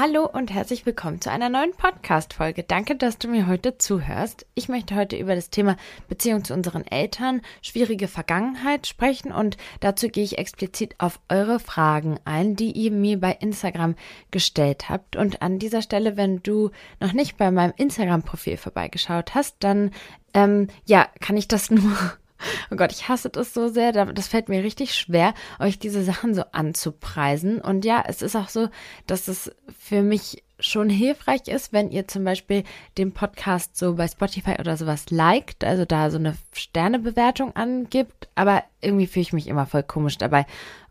Hallo und herzlich willkommen zu einer neuen Podcast-Folge. Danke, dass du mir heute zuhörst. Ich möchte heute über das Thema Beziehung zu unseren Eltern, schwierige Vergangenheit sprechen und dazu gehe ich explizit auf eure Fragen ein, die ihr mir bei Instagram gestellt habt. Und an dieser Stelle, wenn du noch nicht bei meinem Instagram-Profil vorbeigeschaut hast, dann ähm, ja, kann ich das nur Oh Gott, ich hasse das so sehr. Das fällt mir richtig schwer, euch diese Sachen so anzupreisen. Und ja, es ist auch so, dass es für mich schon hilfreich ist, wenn ihr zum Beispiel den Podcast so bei Spotify oder sowas liked, also da so eine Sternebewertung angibt. Aber irgendwie fühle ich mich immer voll komisch dabei,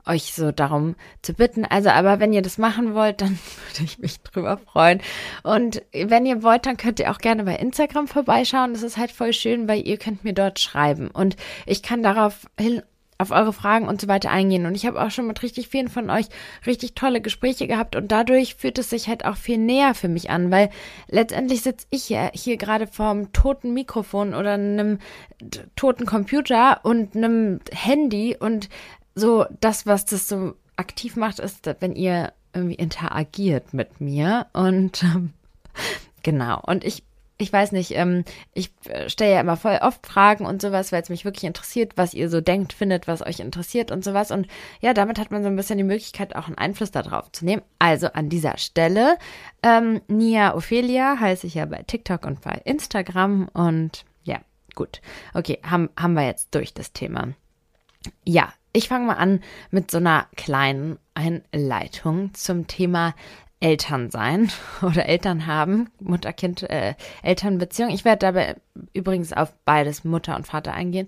euch so darum zu bitten. Also, aber wenn ihr das machen wollt, dann würde ich mich drüber freuen. Und wenn ihr wollt, dann könnt ihr auch gerne bei Instagram vorbeischauen. Das ist halt voll schön, weil ihr könnt mir dort schreiben und ich kann darauf hin auf eure Fragen und so weiter eingehen. Und ich habe auch schon mit richtig vielen von euch richtig tolle Gespräche gehabt und dadurch fühlt es sich halt auch viel näher für mich an, weil letztendlich sitze ich ja hier gerade vorm toten Mikrofon oder einem toten Computer und einem Handy und so das, was das so aktiv macht, ist, wenn ihr irgendwie interagiert mit mir. Und ähm, genau. Und ich, ich weiß nicht, ähm, ich äh, stelle ja immer voll oft Fragen und sowas, weil es mich wirklich interessiert, was ihr so denkt, findet, was euch interessiert und sowas. Und ja, damit hat man so ein bisschen die Möglichkeit, auch einen Einfluss darauf zu nehmen. Also an dieser Stelle, ähm, Nia Ophelia heiße ich ja bei TikTok und bei Instagram. Und ja, gut. Okay, haben, haben wir jetzt durch das Thema. Ja, ich fange mal an mit so einer kleinen Einleitung zum Thema Elternsein oder Eltern haben, Mutter-Kind, äh. Ich werde dabei übrigens auf beides Mutter und Vater eingehen.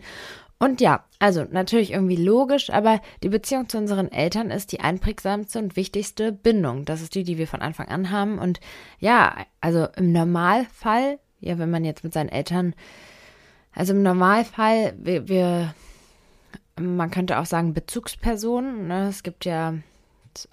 Und ja, also natürlich irgendwie logisch, aber die Beziehung zu unseren Eltern ist die einprägsamste und wichtigste Bindung. Das ist die, die wir von Anfang an haben. Und ja, also im Normalfall, ja, wenn man jetzt mit seinen Eltern, also im Normalfall, wir, wir man könnte auch sagen Bezugspersonen. Ne? Es gibt ja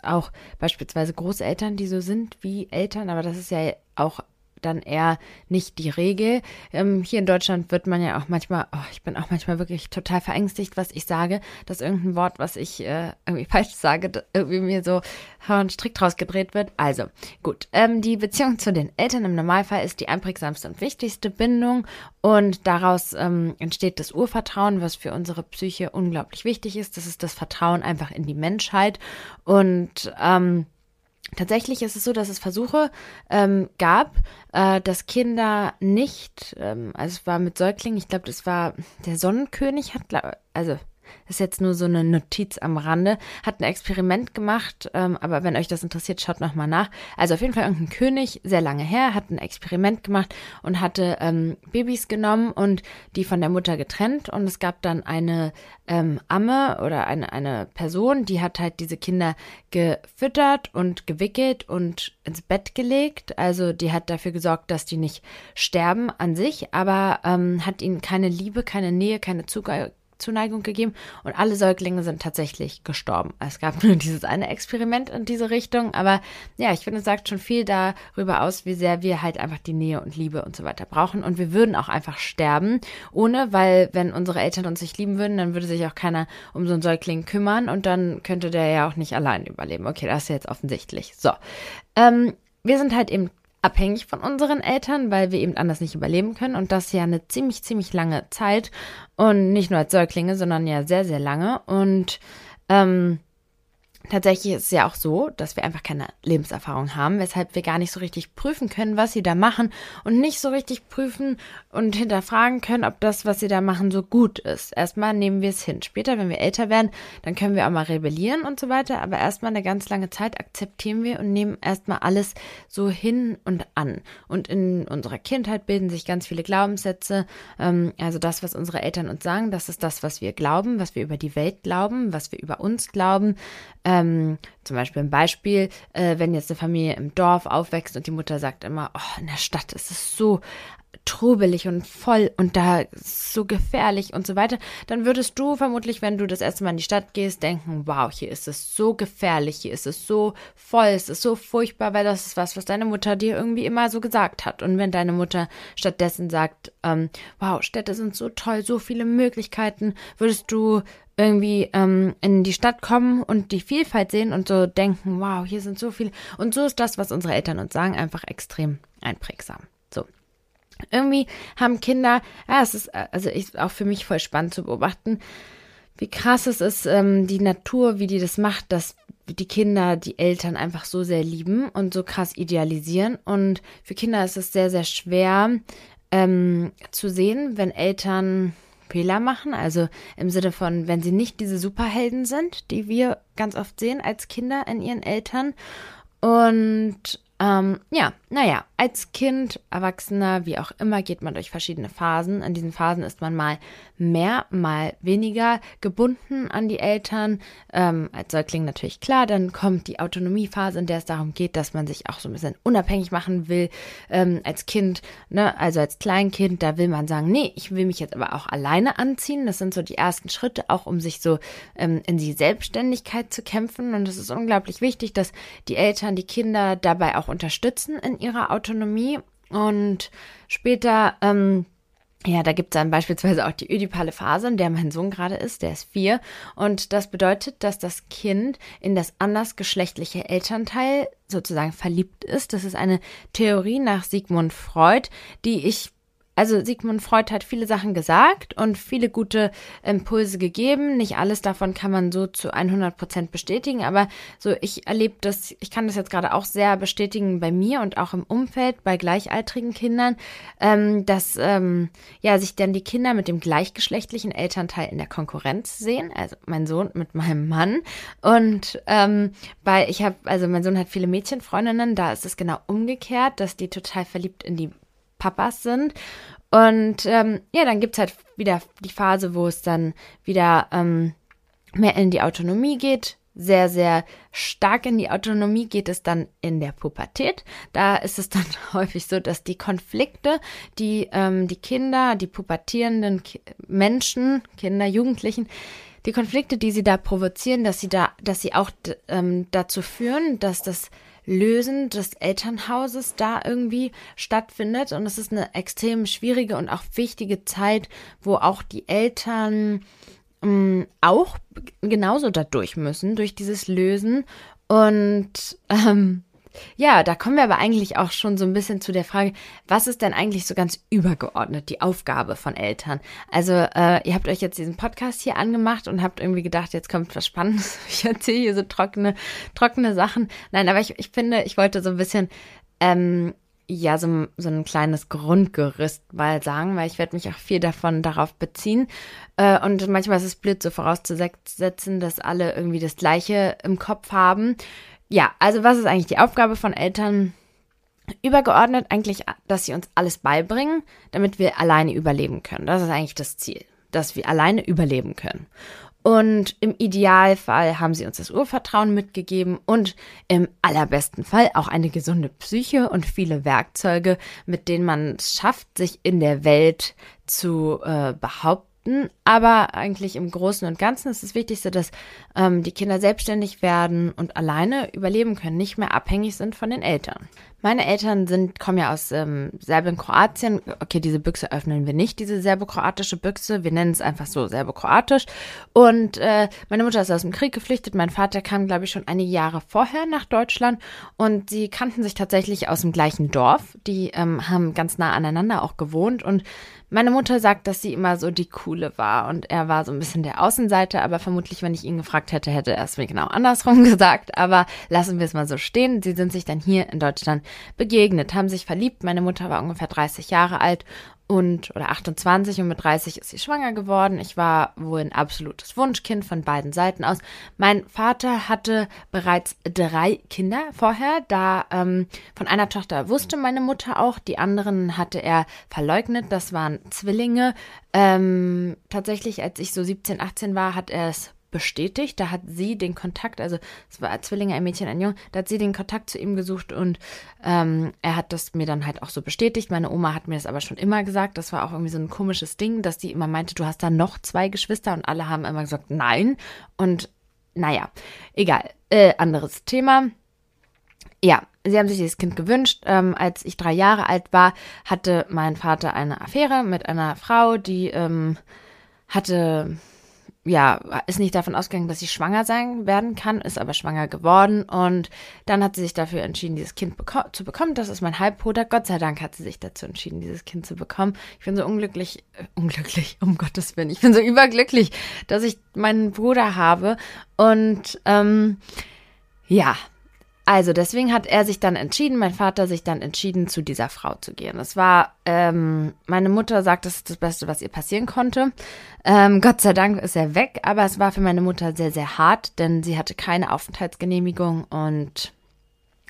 auch beispielsweise Großeltern, die so sind wie Eltern, aber das ist ja auch dann eher nicht die Regel. Ähm, hier in Deutschland wird man ja auch manchmal, oh, ich bin auch manchmal wirklich total verängstigt, was ich sage, dass irgendein Wort, was ich äh, irgendwie falsch sage, irgendwie mir so ein Strick draus gedreht wird. Also, gut. Ähm, die Beziehung zu den Eltern im Normalfall ist die einprägsamste und wichtigste Bindung und daraus ähm, entsteht das Urvertrauen, was für unsere Psyche unglaublich wichtig ist. Das ist das Vertrauen einfach in die Menschheit und ähm, Tatsächlich ist es so, dass es Versuche ähm, gab, äh, dass Kinder nicht, ähm, also es war mit Säuglingen, ich glaube, das war der Sonnenkönig hat, also ist jetzt nur so eine Notiz am Rande. Hat ein Experiment gemacht, ähm, aber wenn euch das interessiert, schaut nochmal nach. Also auf jeden Fall irgendein König, sehr lange her, hat ein Experiment gemacht und hatte ähm, Babys genommen und die von der Mutter getrennt. Und es gab dann eine ähm, Amme oder eine, eine Person, die hat halt diese Kinder gefüttert und gewickelt und ins Bett gelegt. Also die hat dafür gesorgt, dass die nicht sterben an sich, aber ähm, hat ihnen keine Liebe, keine Nähe, keine Zugang Zuneigung gegeben und alle Säuglinge sind tatsächlich gestorben. Es gab nur dieses eine Experiment in diese Richtung, aber ja, ich finde, es sagt schon viel darüber aus, wie sehr wir halt einfach die Nähe und Liebe und so weiter brauchen und wir würden auch einfach sterben, ohne, weil wenn unsere Eltern uns nicht lieben würden, dann würde sich auch keiner um so einen Säugling kümmern und dann könnte der ja auch nicht allein überleben. Okay, das ist jetzt offensichtlich. So, ähm, wir sind halt eben abhängig von unseren Eltern, weil wir eben anders nicht überleben können. Und das ja eine ziemlich, ziemlich lange Zeit. Und nicht nur als Säuglinge, sondern ja sehr, sehr lange. Und ähm, Tatsächlich ist es ja auch so, dass wir einfach keine Lebenserfahrung haben, weshalb wir gar nicht so richtig prüfen können, was sie da machen und nicht so richtig prüfen und hinterfragen können, ob das, was sie da machen, so gut ist. Erstmal nehmen wir es hin. Später, wenn wir älter werden, dann können wir auch mal rebellieren und so weiter, aber erstmal eine ganz lange Zeit akzeptieren wir und nehmen erstmal alles so hin und an. Und in unserer Kindheit bilden sich ganz viele Glaubenssätze. Ähm, also das, was unsere Eltern uns sagen, das ist das, was wir glauben, was wir über die Welt glauben, was wir über uns glauben. Ähm, zum Beispiel ein Beispiel, äh, wenn jetzt eine Familie im Dorf aufwächst und die Mutter sagt immer, oh, in der Stadt ist es so trubelig und voll und da so gefährlich und so weiter, dann würdest du vermutlich, wenn du das erste Mal in die Stadt gehst, denken, wow, hier ist es so gefährlich, hier ist es so voll, es ist so furchtbar, weil das ist was, was deine Mutter dir irgendwie immer so gesagt hat. Und wenn deine Mutter stattdessen sagt, ähm, wow, Städte sind so toll, so viele Möglichkeiten, würdest du irgendwie ähm, in die Stadt kommen und die Vielfalt sehen und so denken, wow, hier sind so viele. Und so ist das, was unsere Eltern uns sagen, einfach extrem einprägsam. Irgendwie haben Kinder, ja, es ist also ich, auch für mich voll spannend zu beobachten, wie krass es ist, ähm, die Natur, wie die das macht, dass die Kinder die Eltern einfach so sehr lieben und so krass idealisieren. Und für Kinder ist es sehr, sehr schwer ähm, zu sehen, wenn Eltern Fehler machen. Also im Sinne von, wenn sie nicht diese Superhelden sind, die wir ganz oft sehen als Kinder in ihren Eltern. Und ähm, ja, naja, als Kind, Erwachsener, wie auch immer, geht man durch verschiedene Phasen. In diesen Phasen ist man mal mehr, mal weniger gebunden an die Eltern. Ähm, als Säugling natürlich klar, dann kommt die Autonomiephase, in der es darum geht, dass man sich auch so ein bisschen unabhängig machen will. Ähm, als Kind, ne, also als Kleinkind, da will man sagen, nee, ich will mich jetzt aber auch alleine anziehen. Das sind so die ersten Schritte, auch um sich so ähm, in die Selbstständigkeit zu kämpfen. Und es ist unglaublich wichtig, dass die Eltern die Kinder dabei auch unterstützen in ihrer Autonomie. Und später, ähm, ja, da gibt es dann beispielsweise auch die ödipale Phase, in der mein Sohn gerade ist, der ist vier. Und das bedeutet, dass das Kind in das andersgeschlechtliche Elternteil sozusagen verliebt ist. Das ist eine Theorie nach Sigmund Freud, die ich also Sigmund Freud hat viele Sachen gesagt und viele gute Impulse gegeben. Nicht alles davon kann man so zu 100 Prozent bestätigen, aber so ich erlebe das, ich kann das jetzt gerade auch sehr bestätigen bei mir und auch im Umfeld bei gleichaltrigen Kindern, ähm, dass ähm, ja sich dann die Kinder mit dem gleichgeschlechtlichen Elternteil in der Konkurrenz sehen, also mein Sohn mit meinem Mann und ähm, bei ich habe also mein Sohn hat viele Mädchenfreundinnen, da ist es genau umgekehrt, dass die total verliebt in die Papas sind. Und ähm, ja, dann gibt es halt wieder die Phase, wo es dann wieder ähm, mehr in die Autonomie geht. Sehr, sehr stark in die Autonomie geht es dann in der Pubertät. Da ist es dann häufig so, dass die Konflikte, die ähm, die Kinder, die pubertierenden Ki Menschen, Kinder, Jugendlichen, die Konflikte, die sie da provozieren, dass sie da, dass sie auch ähm, dazu führen, dass das Lösen des Elternhauses da irgendwie stattfindet. Und es ist eine extrem schwierige und auch wichtige Zeit, wo auch die Eltern ähm, auch genauso dadurch müssen, durch dieses Lösen. Und ähm, ja, da kommen wir aber eigentlich auch schon so ein bisschen zu der Frage, was ist denn eigentlich so ganz übergeordnet die Aufgabe von Eltern? Also äh, ihr habt euch jetzt diesen Podcast hier angemacht und habt irgendwie gedacht, jetzt kommt was Spannendes. Ich erzähle hier so trockene, trockene Sachen. Nein, aber ich, ich finde, ich wollte so ein bisschen ähm, ja, so, so ein kleines Grundgerüst mal sagen, weil ich werde mich auch viel davon darauf beziehen. Äh, und manchmal ist es blöd, so vorauszusetzen, dass alle irgendwie das Gleiche im Kopf haben ja, also was ist eigentlich die Aufgabe von Eltern? Übergeordnet eigentlich, dass sie uns alles beibringen, damit wir alleine überleben können. Das ist eigentlich das Ziel, dass wir alleine überleben können. Und im Idealfall haben sie uns das Urvertrauen mitgegeben und im allerbesten Fall auch eine gesunde Psyche und viele Werkzeuge, mit denen man es schafft, sich in der Welt zu äh, behaupten Aspekten, aber eigentlich im Großen und Ganzen ist das Wichtigste, dass ähm, die Kinder selbstständig werden und alleine überleben können, nicht mehr abhängig sind von den Eltern. Meine Eltern sind, kommen ja aus ähm, Serbien, Kroatien. Okay, diese Büchse öffnen wir nicht, diese serbokroatische Büchse. Wir nennen es einfach so serbokroatisch. Und äh, meine Mutter ist aus dem Krieg geflüchtet. Mein Vater kam, glaube ich, schon einige Jahre vorher nach Deutschland. Und sie kannten sich tatsächlich aus dem gleichen Dorf. Die ähm, haben ganz nah aneinander auch gewohnt. Und meine Mutter sagt, dass sie immer so die Coole war und er war so ein bisschen der Außenseiter, aber vermutlich, wenn ich ihn gefragt hätte, hätte er es mir genau andersrum gesagt. Aber lassen wir es mal so stehen. Sie sind sich dann hier in Deutschland begegnet, haben sich verliebt. Meine Mutter war ungefähr 30 Jahre alt und oder 28 und mit 30 ist sie schwanger geworden. Ich war wohl ein absolutes Wunschkind von beiden Seiten aus. Mein Vater hatte bereits drei Kinder vorher. Da ähm, von einer Tochter wusste meine Mutter auch, die anderen hatte er verleugnet. Das waren Zwillinge. Ähm, tatsächlich, als ich so 17, 18 war, hat er es bestätigt. Da hat sie den Kontakt, also es war Zwillinge, ein Mädchen, ein Junge, da hat sie den Kontakt zu ihm gesucht und ähm, er hat das mir dann halt auch so bestätigt. Meine Oma hat mir das aber schon immer gesagt. Das war auch irgendwie so ein komisches Ding, dass die immer meinte, du hast da noch zwei Geschwister und alle haben immer gesagt, nein. Und naja, egal. Äh, anderes Thema. Ja, sie haben sich dieses Kind gewünscht. Ähm, als ich drei Jahre alt war, hatte mein Vater eine Affäre mit einer Frau, die ähm, hatte, ja, ist nicht davon ausgegangen, dass sie schwanger sein werden kann, ist aber schwanger geworden. Und dann hat sie sich dafür entschieden, dieses Kind beko zu bekommen. Das ist mein Halbbruder. Gott sei Dank hat sie sich dazu entschieden, dieses Kind zu bekommen. Ich bin so unglücklich, äh, unglücklich, um Gottes Willen. Ich bin so überglücklich, dass ich meinen Bruder habe. Und ähm, ja, also deswegen hat er sich dann entschieden, mein Vater sich dann entschieden, zu dieser Frau zu gehen. Es war, ähm, meine Mutter sagt, das ist das Beste, was ihr passieren konnte. Ähm, Gott sei Dank ist er weg, aber es war für meine Mutter sehr, sehr hart, denn sie hatte keine Aufenthaltsgenehmigung und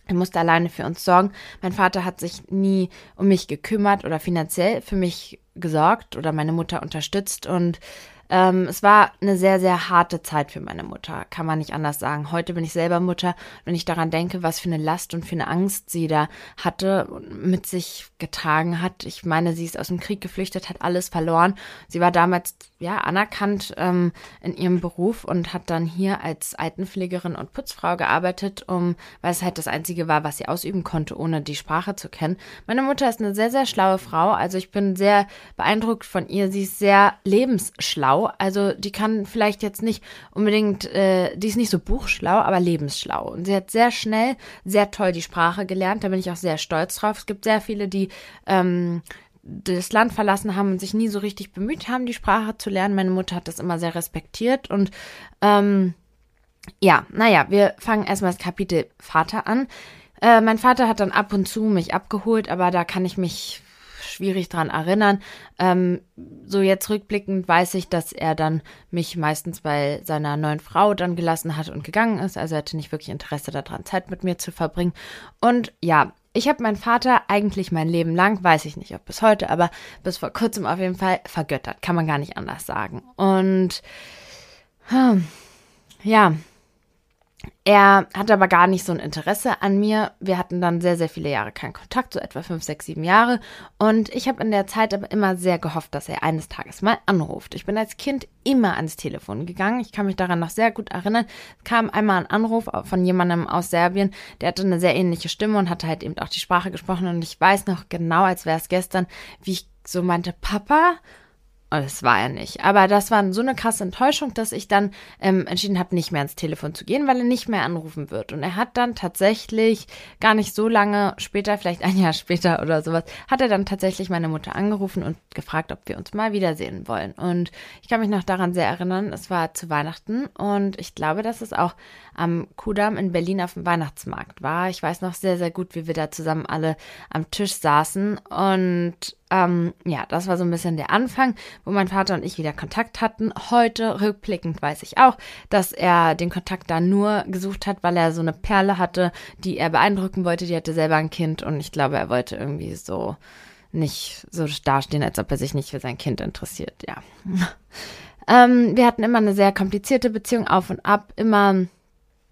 er musste alleine für uns sorgen. Mein Vater hat sich nie um mich gekümmert oder finanziell für mich gesorgt oder meine Mutter unterstützt und ähm, es war eine sehr, sehr harte Zeit für meine Mutter, kann man nicht anders sagen. Heute bin ich selber Mutter. Wenn ich daran denke, was für eine Last und für eine Angst sie da hatte und mit sich getragen hat. Ich meine, sie ist aus dem Krieg geflüchtet, hat alles verloren. Sie war damals ja anerkannt ähm, in ihrem Beruf und hat dann hier als Altenpflegerin und Putzfrau gearbeitet, um, weil es halt das Einzige war, was sie ausüben konnte, ohne die Sprache zu kennen. Meine Mutter ist eine sehr, sehr schlaue Frau. Also ich bin sehr beeindruckt von ihr. Sie ist sehr lebensschlau. Also die kann vielleicht jetzt nicht unbedingt, äh, die ist nicht so buchschlau, aber lebensschlau. Und sie hat sehr schnell, sehr toll die Sprache gelernt. Da bin ich auch sehr stolz drauf. Es gibt sehr viele, die ähm, das Land verlassen haben und sich nie so richtig bemüht haben, die Sprache zu lernen. Meine Mutter hat das immer sehr respektiert und ähm, ja, naja, wir fangen erstmal das Kapitel Vater an. Äh, mein Vater hat dann ab und zu mich abgeholt, aber da kann ich mich schwierig dran erinnern. Ähm, so jetzt rückblickend weiß ich, dass er dann mich meistens bei seiner neuen Frau dann gelassen hat und gegangen ist. Also er hatte nicht wirklich Interesse daran, Zeit mit mir zu verbringen. Und ja, ich habe meinen Vater eigentlich mein Leben lang, weiß ich nicht, ob bis heute, aber bis vor kurzem auf jeden Fall vergöttert. Kann man gar nicht anders sagen. Und hm, ja, er hatte aber gar nicht so ein Interesse an mir. Wir hatten dann sehr, sehr viele Jahre keinen Kontakt, so etwa fünf, sechs, sieben Jahre. Und ich habe in der Zeit aber immer sehr gehofft, dass er eines Tages mal anruft. Ich bin als Kind immer ans Telefon gegangen. Ich kann mich daran noch sehr gut erinnern. Es kam einmal ein Anruf von jemandem aus Serbien, der hatte eine sehr ähnliche Stimme und hatte halt eben auch die Sprache gesprochen. Und ich weiß noch genau, als wäre es gestern, wie ich so meinte, Papa. Das war er nicht. Aber das war so eine krasse Enttäuschung, dass ich dann ähm, entschieden habe, nicht mehr ans Telefon zu gehen, weil er nicht mehr anrufen wird. Und er hat dann tatsächlich gar nicht so lange später, vielleicht ein Jahr später oder sowas, hat er dann tatsächlich meine Mutter angerufen und gefragt, ob wir uns mal wiedersehen wollen. Und ich kann mich noch daran sehr erinnern, es war zu Weihnachten und ich glaube, dass es auch am Kudamm in Berlin auf dem Weihnachtsmarkt war. Ich weiß noch sehr, sehr gut, wie wir da zusammen alle am Tisch saßen und ähm, ja, das war so ein bisschen der Anfang, wo mein Vater und ich wieder Kontakt hatten. Heute, rückblickend, weiß ich auch, dass er den Kontakt da nur gesucht hat, weil er so eine Perle hatte, die er beeindrucken wollte. Die hatte selber ein Kind und ich glaube, er wollte irgendwie so nicht so dastehen, als ob er sich nicht für sein Kind interessiert, ja. ähm, wir hatten immer eine sehr komplizierte Beziehung auf und ab, immer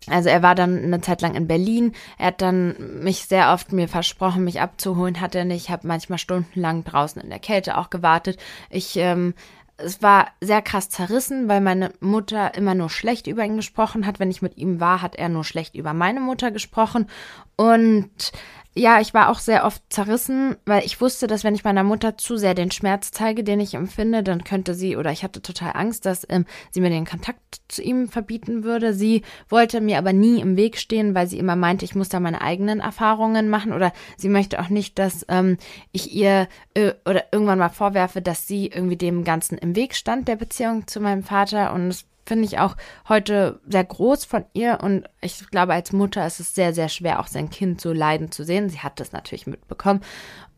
also er war dann eine Zeit lang in Berlin. Er hat dann mich sehr oft mir versprochen, mich abzuholen, hat er nicht. Ich habe manchmal stundenlang draußen in der Kälte auch gewartet. Ich ähm, es war sehr krass zerrissen, weil meine Mutter immer nur schlecht über ihn gesprochen hat. Wenn ich mit ihm war, hat er nur schlecht über meine Mutter gesprochen. Und ja, ich war auch sehr oft zerrissen, weil ich wusste, dass wenn ich meiner Mutter zu sehr den Schmerz zeige, den ich empfinde, dann könnte sie oder ich hatte total Angst, dass ähm, sie mir den Kontakt zu ihm verbieten würde. Sie wollte mir aber nie im Weg stehen, weil sie immer meinte, ich muss da meine eigenen Erfahrungen machen oder sie möchte auch nicht, dass ähm, ich ihr äh, oder irgendwann mal vorwerfe, dass sie irgendwie dem Ganzen im Weg stand, der Beziehung zu meinem Vater und es finde ich auch heute sehr groß von ihr und ich glaube, als Mutter ist es sehr, sehr schwer, auch sein Kind so leiden zu sehen. Sie hat das natürlich mitbekommen.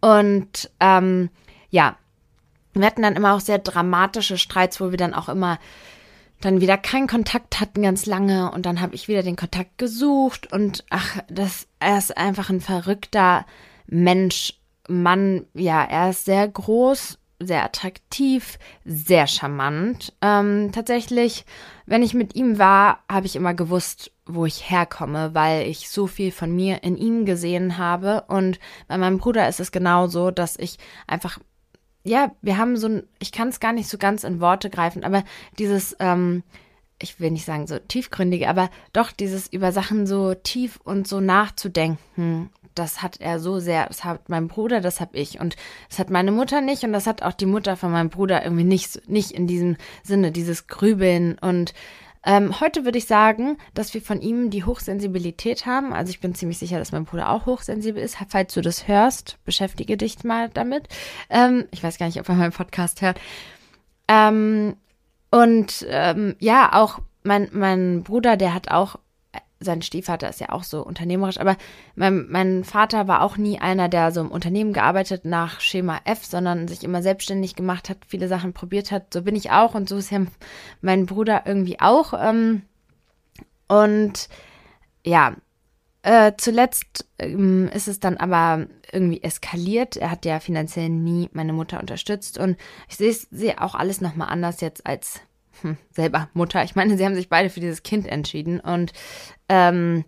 Und ähm, ja, wir hatten dann immer auch sehr dramatische Streits, wo wir dann auch immer dann wieder keinen Kontakt hatten ganz lange und dann habe ich wieder den Kontakt gesucht und ach, das er ist einfach ein verrückter Mensch, Mann, ja, er ist sehr groß, sehr attraktiv, sehr charmant. Ähm, tatsächlich, wenn ich mit ihm war, habe ich immer gewusst, wo ich herkomme, weil ich so viel von mir in ihm gesehen habe. Und bei meinem Bruder ist es genauso, dass ich einfach, ja, wir haben so ein, ich kann es gar nicht so ganz in Worte greifen, aber dieses, ähm, ich will nicht sagen so tiefgründige, aber doch dieses über Sachen so tief und so nachzudenken das hat er so sehr, das hat mein Bruder, das habe ich und das hat meine Mutter nicht und das hat auch die Mutter von meinem Bruder irgendwie nicht, nicht in diesem Sinne, dieses Grübeln und ähm, heute würde ich sagen, dass wir von ihm die Hochsensibilität haben. Also ich bin ziemlich sicher, dass mein Bruder auch hochsensibel ist. Falls du das hörst, beschäftige dich mal damit. Ähm, ich weiß gar nicht, ob er meinen Podcast hört. Ähm, und ähm, ja, auch mein, mein Bruder, der hat auch sein Stiefvater ist ja auch so unternehmerisch, aber mein, mein Vater war auch nie einer, der so im Unternehmen gearbeitet nach Schema F, sondern sich immer selbstständig gemacht hat, viele Sachen probiert hat. So bin ich auch und so ist ja mein Bruder irgendwie auch. Ähm, und ja, äh, zuletzt ähm, ist es dann aber irgendwie eskaliert. Er hat ja finanziell nie meine Mutter unterstützt und ich sehe seh auch alles nochmal anders jetzt als hm, selber Mutter. Ich meine, sie haben sich beide für dieses Kind entschieden und ähm,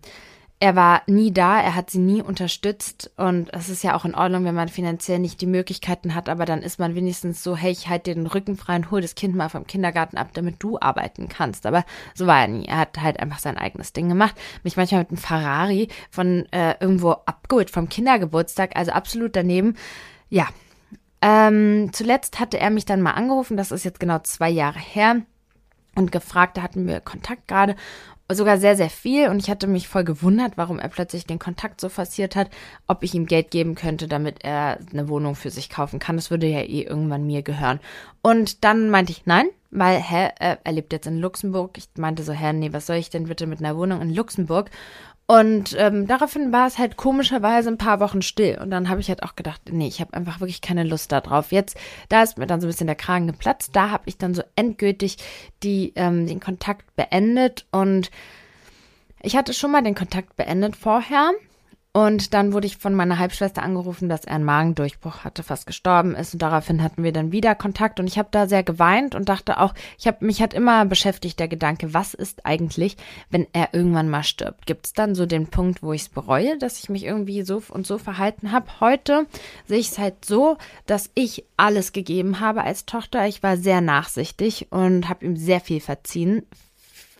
er war nie da, er hat sie nie unterstützt und es ist ja auch in Ordnung, wenn man finanziell nicht die Möglichkeiten hat, aber dann ist man wenigstens so, hey, ich halte dir den Rücken frei und hol das Kind mal vom Kindergarten ab, damit du arbeiten kannst. Aber so war er nie. Er hat halt einfach sein eigenes Ding gemacht. Mich manchmal mit einem Ferrari von äh, irgendwo abgeholt vom Kindergeburtstag, also absolut daneben. Ja. Ähm, zuletzt hatte er mich dann mal angerufen, das ist jetzt genau zwei Jahre her und gefragt, da hatten wir Kontakt gerade sogar sehr, sehr viel und ich hatte mich voll gewundert, warum er plötzlich den Kontakt so forciert hat, ob ich ihm Geld geben könnte, damit er eine Wohnung für sich kaufen kann. Das würde ja eh irgendwann mir gehören. Und dann meinte ich, nein, weil, hä, er lebt jetzt in Luxemburg. Ich meinte so, hä, nee, was soll ich denn bitte mit einer Wohnung in Luxemburg? Und ähm, daraufhin war es halt komischerweise ein paar Wochen still. Und dann habe ich halt auch gedacht, nee, ich habe einfach wirklich keine Lust darauf. Jetzt, da ist mir dann so ein bisschen der Kragen geplatzt. Da habe ich dann so endgültig die, ähm, den Kontakt beendet. Und ich hatte schon mal den Kontakt beendet vorher. Und dann wurde ich von meiner Halbschwester angerufen, dass er einen Magendurchbruch hatte, fast gestorben ist. Und daraufhin hatten wir dann wieder Kontakt. Und ich habe da sehr geweint und dachte auch, ich habe mich hat immer beschäftigt der Gedanke, was ist eigentlich, wenn er irgendwann mal stirbt? Gibt es dann so den Punkt, wo ich es bereue, dass ich mich irgendwie so und so verhalten habe? Heute sehe ich es halt so, dass ich alles gegeben habe als Tochter. Ich war sehr nachsichtig und habe ihm sehr viel verziehen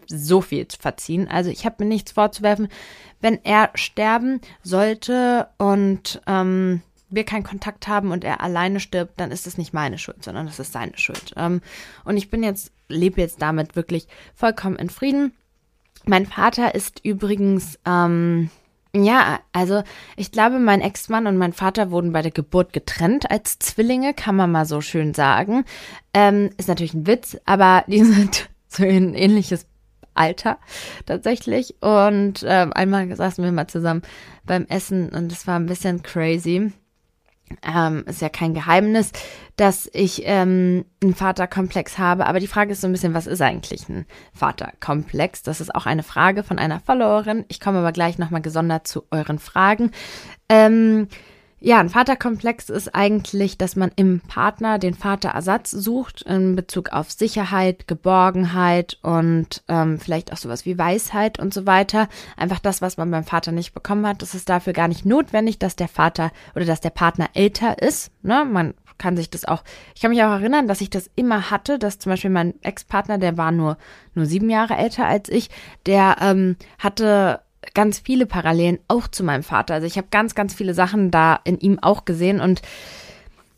so viel verziehen. Also ich habe mir nichts vorzuwerfen wenn er sterben sollte und ähm, wir keinen Kontakt haben und er alleine stirbt, dann ist es nicht meine Schuld, sondern das ist seine Schuld. Ähm, und ich bin jetzt, lebe jetzt damit wirklich vollkommen in Frieden. Mein Vater ist übrigens, ähm, ja, also ich glaube, mein Ex-Mann und mein Vater wurden bei der Geburt getrennt als Zwillinge, kann man mal so schön sagen. Ähm, ist natürlich ein Witz, aber die sind so ein ähnliches Alter tatsächlich. Und äh, einmal saßen wir mal zusammen beim Essen und es war ein bisschen crazy. Ähm, ist ja kein Geheimnis, dass ich ähm, einen Vaterkomplex habe. Aber die Frage ist so ein bisschen, was ist eigentlich ein Vaterkomplex? Das ist auch eine Frage von einer Followerin. Ich komme aber gleich nochmal gesondert zu euren Fragen. Ähm, ja, ein Vaterkomplex ist eigentlich, dass man im Partner den Vaterersatz sucht in Bezug auf Sicherheit, Geborgenheit und ähm, vielleicht auch sowas wie Weisheit und so weiter. Einfach das, was man beim Vater nicht bekommen hat. Das ist dafür gar nicht notwendig, dass der Vater oder dass der Partner älter ist. Ne? Man kann sich das auch, ich kann mich auch erinnern, dass ich das immer hatte, dass zum Beispiel mein Ex-Partner, der war nur, nur sieben Jahre älter als ich, der ähm, hatte ganz viele Parallelen auch zu meinem Vater. Also ich habe ganz, ganz viele Sachen da in ihm auch gesehen. Und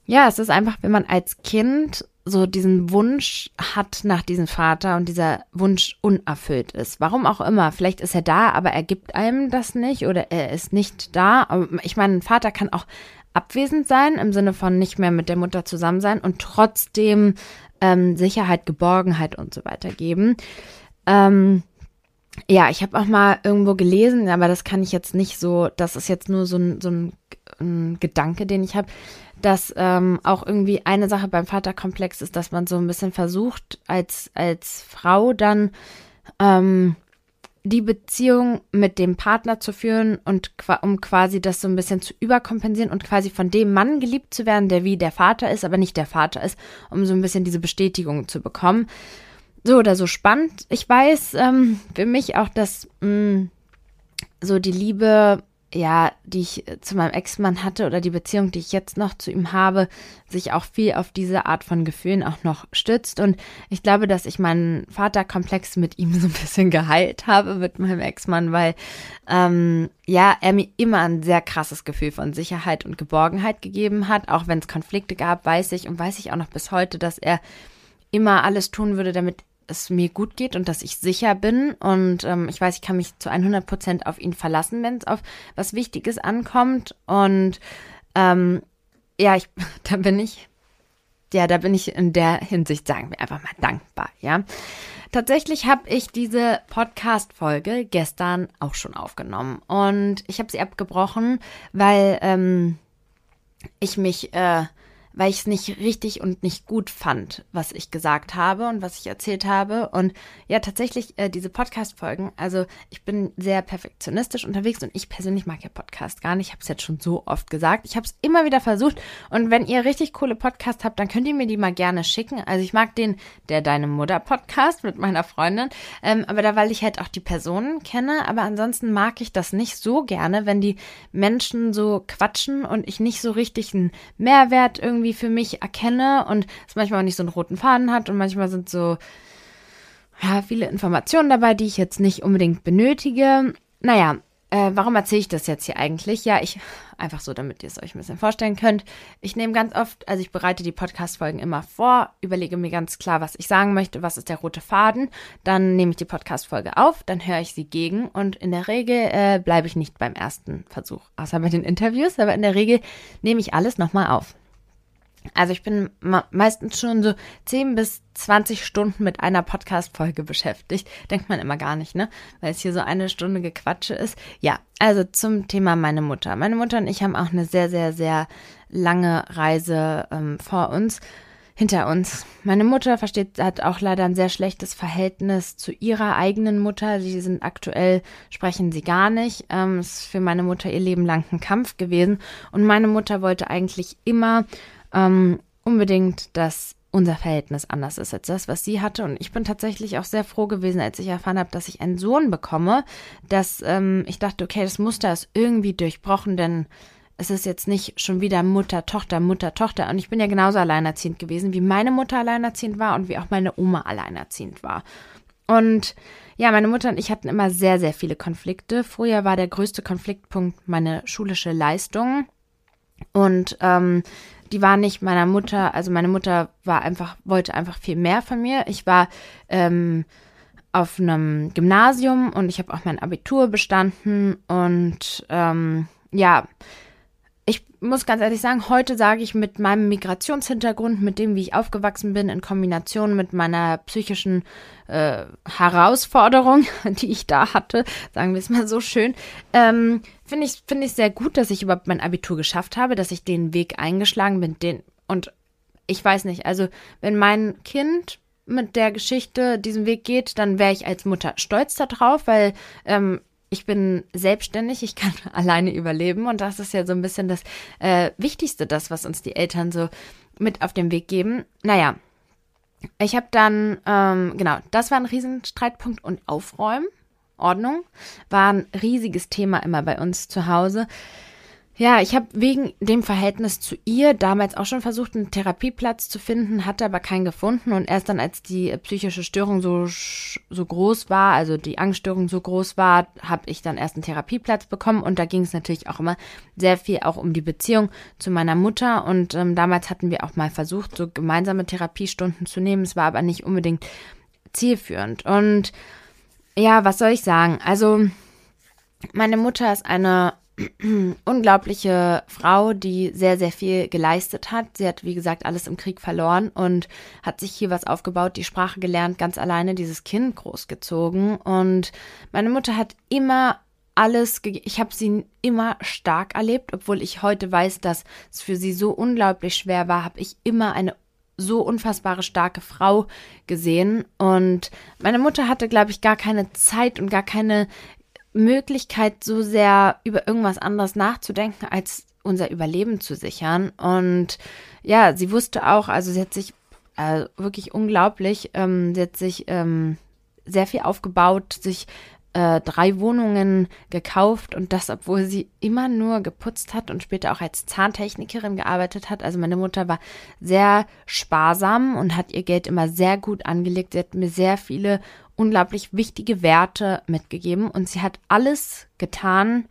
ja, es ist einfach, wenn man als Kind so diesen Wunsch hat nach diesem Vater und dieser Wunsch unerfüllt ist. Warum auch immer. Vielleicht ist er da, aber er gibt einem das nicht oder er ist nicht da. Ich meine, ein Vater kann auch abwesend sein, im Sinne von nicht mehr mit der Mutter zusammen sein und trotzdem ähm, Sicherheit, Geborgenheit und so weiter geben. Ähm, ja, ich habe auch mal irgendwo gelesen, aber das kann ich jetzt nicht so, das ist jetzt nur so ein, so ein, ein Gedanke, den ich habe, dass ähm, auch irgendwie eine Sache beim Vaterkomplex ist, dass man so ein bisschen versucht, als, als Frau dann ähm, die Beziehung mit dem Partner zu führen und um quasi das so ein bisschen zu überkompensieren und quasi von dem Mann geliebt zu werden, der wie der Vater ist, aber nicht der Vater ist, um so ein bisschen diese Bestätigung zu bekommen. So oder so spannend. Ich weiß ähm, für mich auch, dass mh, mm, so die Liebe ja, die ich zu meinem Ex-Mann hatte oder die Beziehung, die ich jetzt noch zu ihm habe, sich auch viel auf diese Art von Gefühlen auch noch stützt. Und ich glaube, dass ich meinen Vaterkomplex mit ihm so ein bisschen geheilt habe mit meinem Ex-Mann, weil ähm, ja, er mir immer ein sehr krasses Gefühl von Sicherheit und Geborgenheit gegeben hat. Auch wenn es Konflikte gab, weiß ich und weiß ich auch noch bis heute, dass er immer alles tun würde, damit es mir gut geht und dass ich sicher bin. Und ähm, ich weiß, ich kann mich zu 100 Prozent auf ihn verlassen, wenn es auf was Wichtiges ankommt. Und ähm, ja, ich, da bin ich, ja, da bin ich in der Hinsicht, sagen wir einfach mal dankbar, ja. Tatsächlich habe ich diese Podcast-Folge gestern auch schon aufgenommen und ich habe sie abgebrochen, weil ähm, ich mich äh, weil ich es nicht richtig und nicht gut fand, was ich gesagt habe und was ich erzählt habe. Und ja, tatsächlich äh, diese Podcast-Folgen, also ich bin sehr perfektionistisch unterwegs und ich persönlich mag ja Podcast gar nicht. Ich habe es jetzt schon so oft gesagt. Ich habe es immer wieder versucht. Und wenn ihr richtig coole Podcasts habt, dann könnt ihr mir die mal gerne schicken. Also ich mag den Der Deine Mutter Podcast mit meiner Freundin. Ähm, aber da, weil ich halt auch die Personen kenne. Aber ansonsten mag ich das nicht so gerne, wenn die Menschen so quatschen und ich nicht so richtig einen Mehrwert irgendwie irgendwie für mich erkenne und es manchmal auch nicht so einen roten Faden hat und manchmal sind so ja, viele Informationen dabei, die ich jetzt nicht unbedingt benötige. Naja, äh, warum erzähle ich das jetzt hier eigentlich? Ja, ich, einfach so, damit ihr es euch ein bisschen vorstellen könnt. Ich nehme ganz oft, also ich bereite die Podcast-Folgen immer vor, überlege mir ganz klar, was ich sagen möchte, was ist der rote Faden. Dann nehme ich die Podcast-Folge auf, dann höre ich sie gegen und in der Regel äh, bleibe ich nicht beim ersten Versuch, außer bei den Interviews, aber in der Regel nehme ich alles nochmal auf. Also ich bin meistens schon so 10 bis 20 Stunden mit einer Podcast-Folge beschäftigt. Denkt man immer gar nicht, ne? Weil es hier so eine Stunde Gequatsche ist. Ja, also zum Thema meine Mutter. Meine Mutter und ich haben auch eine sehr, sehr, sehr lange Reise ähm, vor uns, hinter uns. Meine Mutter versteht, hat auch leider ein sehr schlechtes Verhältnis zu ihrer eigenen Mutter. Sie sind aktuell, sprechen sie gar nicht. Ähm, ist für meine Mutter ihr Leben lang ein Kampf gewesen. Und meine Mutter wollte eigentlich immer ähm, unbedingt, dass unser Verhältnis anders ist als das, was sie hatte. Und ich bin tatsächlich auch sehr froh gewesen, als ich erfahren habe, dass ich einen Sohn bekomme, dass ähm, ich dachte, okay, das Muster ist irgendwie durchbrochen, denn es ist jetzt nicht schon wieder Mutter, Tochter, Mutter, Tochter. Und ich bin ja genauso alleinerziehend gewesen, wie meine Mutter alleinerziehend war und wie auch meine Oma alleinerziehend war. Und ja, meine Mutter und ich hatten immer sehr, sehr viele Konflikte. Früher war der größte Konfliktpunkt meine schulische Leistung. Und ähm, die war nicht meiner Mutter, also meine Mutter war einfach, wollte einfach viel mehr von mir. Ich war ähm, auf einem Gymnasium und ich habe auch mein Abitur bestanden und ähm, ja, ich muss ganz ehrlich sagen, heute sage ich mit meinem Migrationshintergrund, mit dem, wie ich aufgewachsen bin, in Kombination mit meiner psychischen äh, Herausforderung, die ich da hatte, sagen wir es mal so schön, ähm, finde ich finde ich sehr gut, dass ich überhaupt mein Abitur geschafft habe, dass ich den Weg eingeschlagen bin, den und ich weiß nicht, also wenn mein Kind mit der Geschichte diesen Weg geht, dann wäre ich als Mutter stolz darauf, weil ähm, ich bin selbstständig, ich kann alleine überleben und das ist ja so ein bisschen das äh, Wichtigste, das, was uns die Eltern so mit auf den Weg geben. Naja, ich habe dann, ähm, genau, das war ein Riesenstreitpunkt und Aufräumen, Ordnung, war ein riesiges Thema immer bei uns zu Hause. Ja, ich habe wegen dem Verhältnis zu ihr damals auch schon versucht, einen Therapieplatz zu finden, hatte aber keinen gefunden. Und erst dann, als die psychische Störung so, so groß war, also die Angststörung so groß war, habe ich dann erst einen Therapieplatz bekommen. Und da ging es natürlich auch immer sehr viel auch um die Beziehung zu meiner Mutter. Und ähm, damals hatten wir auch mal versucht, so gemeinsame Therapiestunden zu nehmen. Es war aber nicht unbedingt zielführend. Und ja, was soll ich sagen? Also, meine Mutter ist eine unglaubliche Frau, die sehr, sehr viel geleistet hat. Sie hat, wie gesagt, alles im Krieg verloren und hat sich hier was aufgebaut, die Sprache gelernt, ganz alleine dieses Kind großgezogen. Und meine Mutter hat immer alles, ich habe sie immer stark erlebt, obwohl ich heute weiß, dass es für sie so unglaublich schwer war, habe ich immer eine so unfassbare starke Frau gesehen. Und meine Mutter hatte, glaube ich, gar keine Zeit und gar keine Möglichkeit, so sehr über irgendwas anderes nachzudenken, als unser Überleben zu sichern. Und ja, sie wusste auch, also sie hat sich äh, wirklich unglaublich, ähm, sie hat sich ähm, sehr viel aufgebaut, sich äh, drei Wohnungen gekauft und das, obwohl sie immer nur geputzt hat und später auch als Zahntechnikerin gearbeitet hat. Also meine Mutter war sehr sparsam und hat ihr Geld immer sehr gut angelegt. Sie hat mir sehr viele unglaublich wichtige Werte mitgegeben und sie hat alles getan,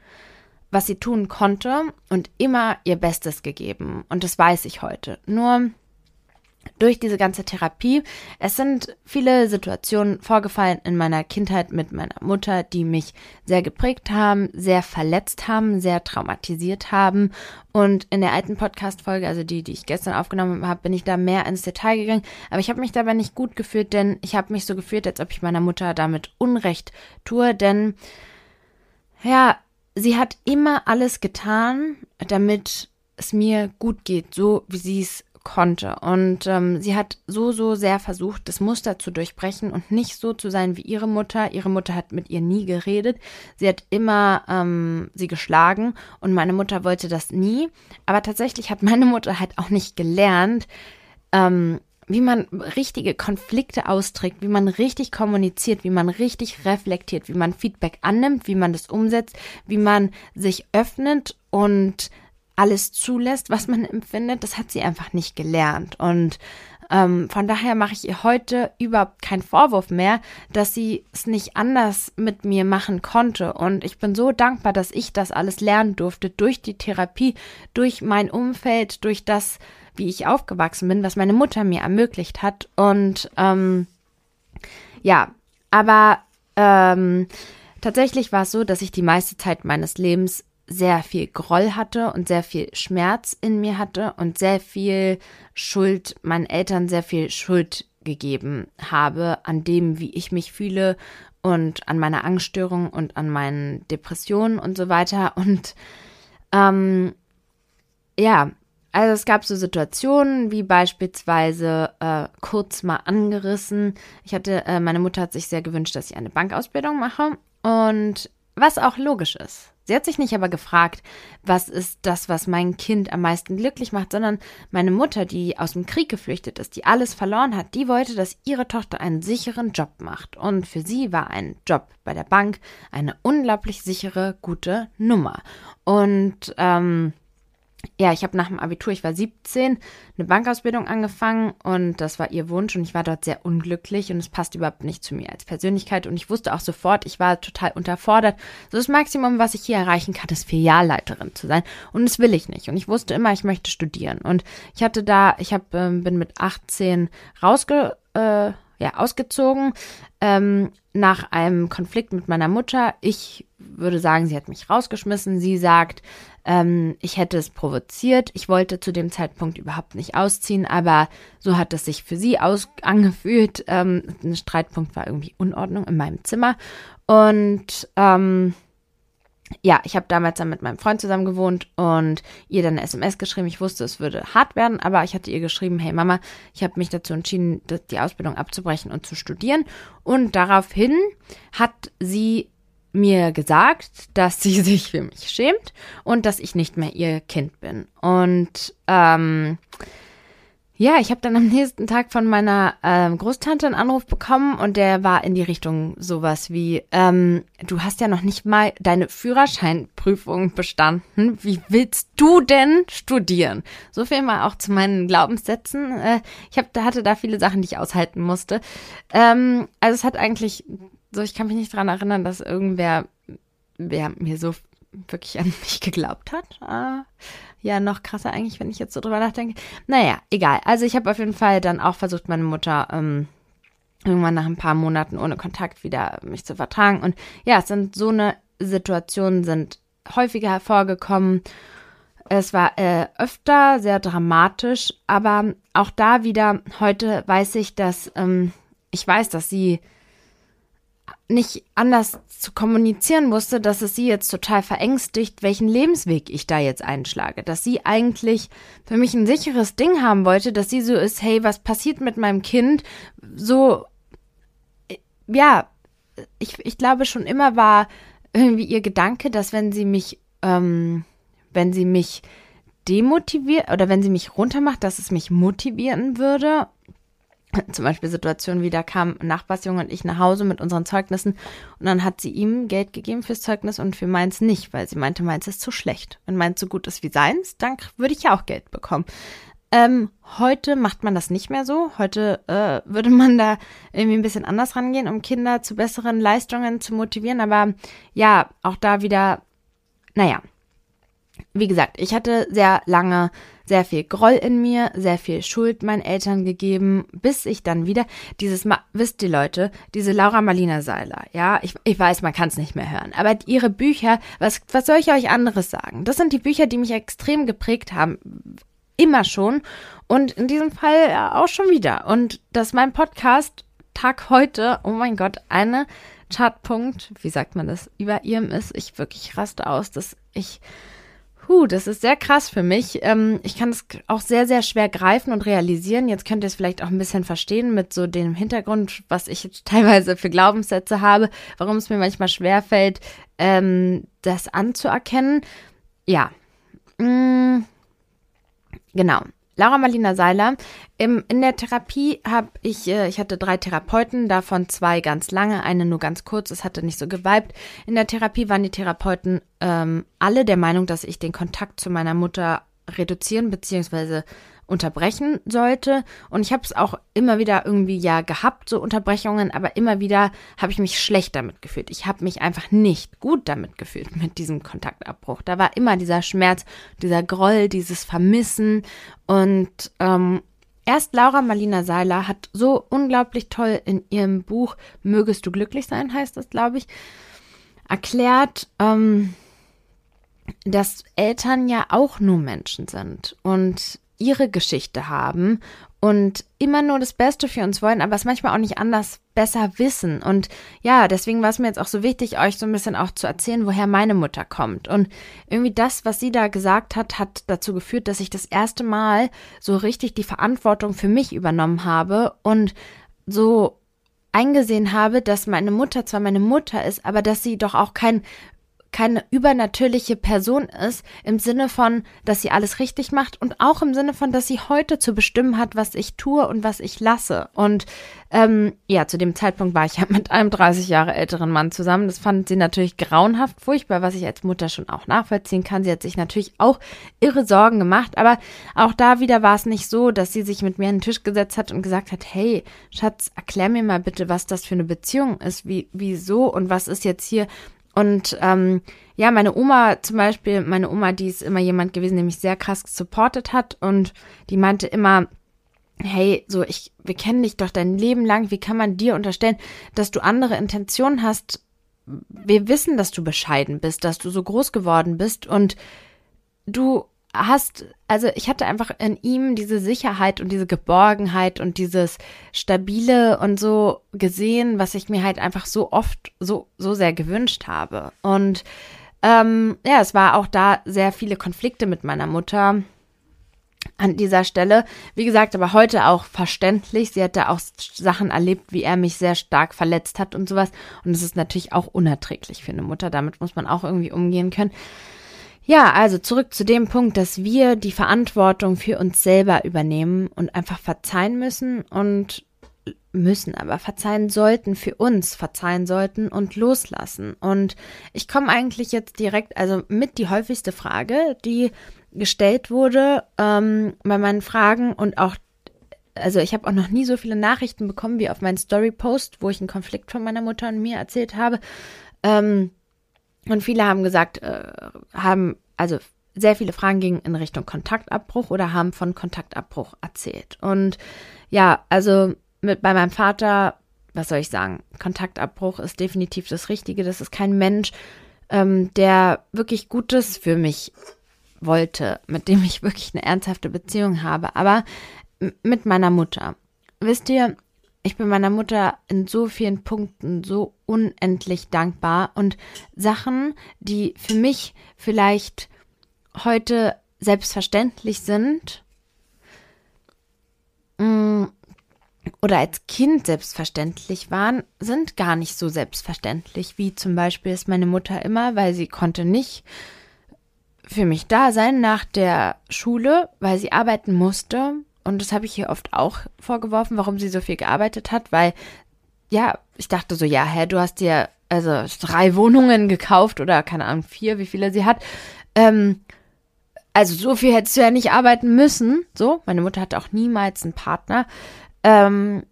was sie tun konnte und immer ihr Bestes gegeben. Und das weiß ich heute. Nur durch diese ganze Therapie, es sind viele Situationen vorgefallen in meiner Kindheit mit meiner Mutter, die mich sehr geprägt haben, sehr verletzt haben, sehr traumatisiert haben. Und in der alten Podcast-Folge, also die, die ich gestern aufgenommen habe, bin ich da mehr ins Detail gegangen. Aber ich habe mich dabei nicht gut gefühlt, denn ich habe mich so gefühlt, als ob ich meiner Mutter damit Unrecht tue. Denn, ja, sie hat immer alles getan, damit es mir gut geht, so wie sie es konnte. Und ähm, sie hat so, so sehr versucht, das Muster zu durchbrechen und nicht so zu sein wie ihre Mutter. Ihre Mutter hat mit ihr nie geredet. Sie hat immer ähm, sie geschlagen und meine Mutter wollte das nie. Aber tatsächlich hat meine Mutter halt auch nicht gelernt, ähm, wie man richtige Konflikte austrägt, wie man richtig kommuniziert, wie man richtig reflektiert, wie man Feedback annimmt, wie man das umsetzt, wie man sich öffnet und alles zulässt, was man empfindet, das hat sie einfach nicht gelernt. Und ähm, von daher mache ich ihr heute überhaupt keinen Vorwurf mehr, dass sie es nicht anders mit mir machen konnte. Und ich bin so dankbar, dass ich das alles lernen durfte durch die Therapie, durch mein Umfeld, durch das, wie ich aufgewachsen bin, was meine Mutter mir ermöglicht hat. Und ähm, ja, aber ähm, tatsächlich war es so, dass ich die meiste Zeit meines Lebens sehr viel Groll hatte und sehr viel Schmerz in mir hatte und sehr viel Schuld, meinen Eltern sehr viel Schuld gegeben habe an dem, wie ich mich fühle und an meiner Angststörung und an meinen Depressionen und so weiter. Und ähm, ja, also es gab so Situationen wie beispielsweise äh, kurz mal angerissen. Ich hatte, äh, meine Mutter hat sich sehr gewünscht, dass ich eine Bankausbildung mache und was auch logisch ist. Sie hat sich nicht aber gefragt, was ist das, was mein Kind am meisten glücklich macht, sondern meine Mutter, die aus dem Krieg geflüchtet ist, die alles verloren hat, die wollte, dass ihre Tochter einen sicheren Job macht. Und für sie war ein Job bei der Bank eine unglaublich sichere, gute Nummer. Und ähm, ja, ich habe nach dem Abitur, ich war 17, eine Bankausbildung angefangen und das war ihr Wunsch und ich war dort sehr unglücklich und es passt überhaupt nicht zu mir als Persönlichkeit und ich wusste auch sofort, ich war total unterfordert. So das Maximum, was ich hier erreichen kann, ist Filialleiterin zu sein und das will ich nicht und ich wusste immer, ich möchte studieren und ich hatte da, ich hab, ähm, bin mit 18 rausge äh, ja, ausgezogen ähm, nach einem Konflikt mit meiner Mutter. Ich würde sagen, sie hat mich rausgeschmissen. Sie sagt, ähm, ich hätte es provoziert. Ich wollte zu dem Zeitpunkt überhaupt nicht ausziehen, aber so hat es sich für sie aus angefühlt. Ähm, ein Streitpunkt war irgendwie Unordnung in meinem Zimmer. Und ähm, ja, ich habe damals dann mit meinem Freund zusammen gewohnt und ihr dann eine SMS geschrieben. Ich wusste, es würde hart werden, aber ich hatte ihr geschrieben, hey Mama, ich habe mich dazu entschieden, die Ausbildung abzubrechen und zu studieren. Und daraufhin hat sie mir gesagt, dass sie sich für mich schämt und dass ich nicht mehr ihr Kind bin. Und ähm, ja, ich habe dann am nächsten Tag von meiner ähm, Großtante einen Anruf bekommen und der war in die Richtung sowas wie, ähm, du hast ja noch nicht mal deine Führerscheinprüfung bestanden. Wie willst du denn studieren? So viel mal auch zu meinen Glaubenssätzen. Äh, ich hab, hatte da viele Sachen, die ich aushalten musste. Ähm, also es hat eigentlich so, ich kann mich nicht daran erinnern, dass irgendwer wer mir so wirklich an mich geglaubt hat. Äh, ja, noch krasser eigentlich, wenn ich jetzt so drüber nachdenke. Naja, egal. Also ich habe auf jeden Fall dann auch versucht, meine Mutter ähm, irgendwann nach ein paar Monaten ohne Kontakt wieder mich zu vertragen. Und ja, es sind so eine Situationen sind häufiger hervorgekommen. Es war äh, öfter sehr dramatisch, aber auch da wieder, heute weiß ich, dass ähm, ich weiß, dass sie nicht anders zu kommunizieren wusste, dass es sie jetzt total verängstigt, welchen Lebensweg ich da jetzt einschlage. Dass sie eigentlich für mich ein sicheres Ding haben wollte, dass sie so ist, hey, was passiert mit meinem Kind? So, äh, ja, ich, ich glaube schon immer war irgendwie ihr Gedanke, dass wenn sie mich, ähm, wenn sie mich demotiviert oder wenn sie mich runtermacht, dass es mich motivieren würde zum Beispiel Situationen wie da kam Nachbarsjunge und ich nach Hause mit unseren Zeugnissen und dann hat sie ihm Geld gegeben fürs Zeugnis und für meins nicht, weil sie meinte, meins ist zu schlecht. Wenn meins so gut ist wie seins, dann würde ich ja auch Geld bekommen. Ähm, heute macht man das nicht mehr so. Heute äh, würde man da irgendwie ein bisschen anders rangehen, um Kinder zu besseren Leistungen zu motivieren. Aber ja, auch da wieder, naja, wie gesagt, ich hatte sehr lange sehr viel Groll in mir, sehr viel Schuld meinen Eltern gegeben, bis ich dann wieder dieses, Ma wisst ihr Leute, diese Laura Marlina Seiler, ja, ich, ich weiß, man kann es nicht mehr hören, aber ihre Bücher, was, was soll ich euch anderes sagen? Das sind die Bücher, die mich extrem geprägt haben, immer schon und in diesem Fall auch schon wieder. Und dass mein Podcast Tag heute, oh mein Gott, eine Chartpunkt, wie sagt man das, über ihrem ist, ich wirklich raste aus, dass ich Puh, das ist sehr krass für mich. Ähm, ich kann es auch sehr, sehr schwer greifen und realisieren. Jetzt könnt ihr es vielleicht auch ein bisschen verstehen mit so dem Hintergrund, was ich teilweise für Glaubenssätze habe, warum es mir manchmal schwerfällt, ähm, das anzuerkennen. Ja. Mm, genau. Laura Marlina Seiler. Im, in der Therapie habe ich, äh, ich hatte drei Therapeuten, davon zwei ganz lange, eine nur ganz kurz, es hatte nicht so geweibt. In der Therapie waren die Therapeuten ähm, alle der Meinung, dass ich den Kontakt zu meiner Mutter reduzieren bzw unterbrechen sollte. Und ich habe es auch immer wieder irgendwie ja gehabt, so Unterbrechungen, aber immer wieder habe ich mich schlecht damit gefühlt. Ich habe mich einfach nicht gut damit gefühlt mit diesem Kontaktabbruch. Da war immer dieser Schmerz, dieser Groll, dieses Vermissen. Und ähm, erst Laura Marlina Seiler hat so unglaublich toll in ihrem Buch Mögest du glücklich sein, heißt das, glaube ich, erklärt, ähm, dass Eltern ja auch nur Menschen sind und ihre Geschichte haben und immer nur das Beste für uns wollen, aber es manchmal auch nicht anders besser wissen. Und ja, deswegen war es mir jetzt auch so wichtig, euch so ein bisschen auch zu erzählen, woher meine Mutter kommt. Und irgendwie das, was sie da gesagt hat, hat dazu geführt, dass ich das erste Mal so richtig die Verantwortung für mich übernommen habe und so eingesehen habe, dass meine Mutter zwar meine Mutter ist, aber dass sie doch auch kein keine übernatürliche Person ist, im Sinne von, dass sie alles richtig macht und auch im Sinne von, dass sie heute zu bestimmen hat, was ich tue und was ich lasse. Und ähm, ja, zu dem Zeitpunkt war ich ja mit einem 30 Jahre älteren Mann zusammen. Das fand sie natürlich grauenhaft furchtbar, was ich als Mutter schon auch nachvollziehen kann. Sie hat sich natürlich auch irre Sorgen gemacht, aber auch da wieder war es nicht so, dass sie sich mit mir an den Tisch gesetzt hat und gesagt hat, hey, Schatz, erklär mir mal bitte, was das für eine Beziehung ist, wie, wieso und was ist jetzt hier und ähm, ja, meine Oma zum Beispiel, meine Oma, die ist immer jemand gewesen, der mich sehr krass supportet hat. Und die meinte immer, hey, so ich, wir kennen dich doch dein Leben lang, wie kann man dir unterstellen, dass du andere Intentionen hast? Wir wissen, dass du bescheiden bist, dass du so groß geworden bist. Und du hast, also ich hatte einfach in ihm diese Sicherheit und diese Geborgenheit und dieses Stabile und so gesehen, was ich mir halt einfach so oft so, so sehr gewünscht habe. Und ähm, ja, es war auch da sehr viele Konflikte mit meiner Mutter an dieser Stelle. Wie gesagt, aber heute auch verständlich. Sie hat da auch Sachen erlebt, wie er mich sehr stark verletzt hat und sowas. Und es ist natürlich auch unerträglich für eine Mutter. Damit muss man auch irgendwie umgehen können. Ja, also zurück zu dem Punkt, dass wir die Verantwortung für uns selber übernehmen und einfach verzeihen müssen und müssen, aber verzeihen sollten für uns, verzeihen sollten und loslassen. Und ich komme eigentlich jetzt direkt, also mit die häufigste Frage, die gestellt wurde ähm, bei meinen Fragen und auch also ich habe auch noch nie so viele Nachrichten bekommen wie auf meinen Story-Post, wo ich einen Konflikt von meiner Mutter und mir erzählt habe. Ähm, und viele haben gesagt, äh, haben, also sehr viele Fragen gingen in Richtung Kontaktabbruch oder haben von Kontaktabbruch erzählt. Und ja, also mit bei meinem Vater, was soll ich sagen, Kontaktabbruch ist definitiv das Richtige. Das ist kein Mensch, ähm, der wirklich Gutes für mich wollte, mit dem ich wirklich eine ernsthafte Beziehung habe. Aber mit meiner Mutter. Wisst ihr, ich bin meiner Mutter in so vielen Punkten so unendlich dankbar. Und Sachen, die für mich vielleicht heute selbstverständlich sind mm, oder als Kind selbstverständlich waren, sind gar nicht so selbstverständlich, wie zum Beispiel ist meine Mutter immer, weil sie konnte nicht für mich da sein nach der Schule, weil sie arbeiten musste und das habe ich hier oft auch vorgeworfen, warum sie so viel gearbeitet hat, weil, ja, ich dachte so, ja, hä, du hast dir also drei Wohnungen gekauft oder keine Ahnung, vier, wie viele sie hat. Ähm, also so viel hättest du ja nicht arbeiten müssen. So, meine Mutter hatte auch niemals einen Partner. Ähm,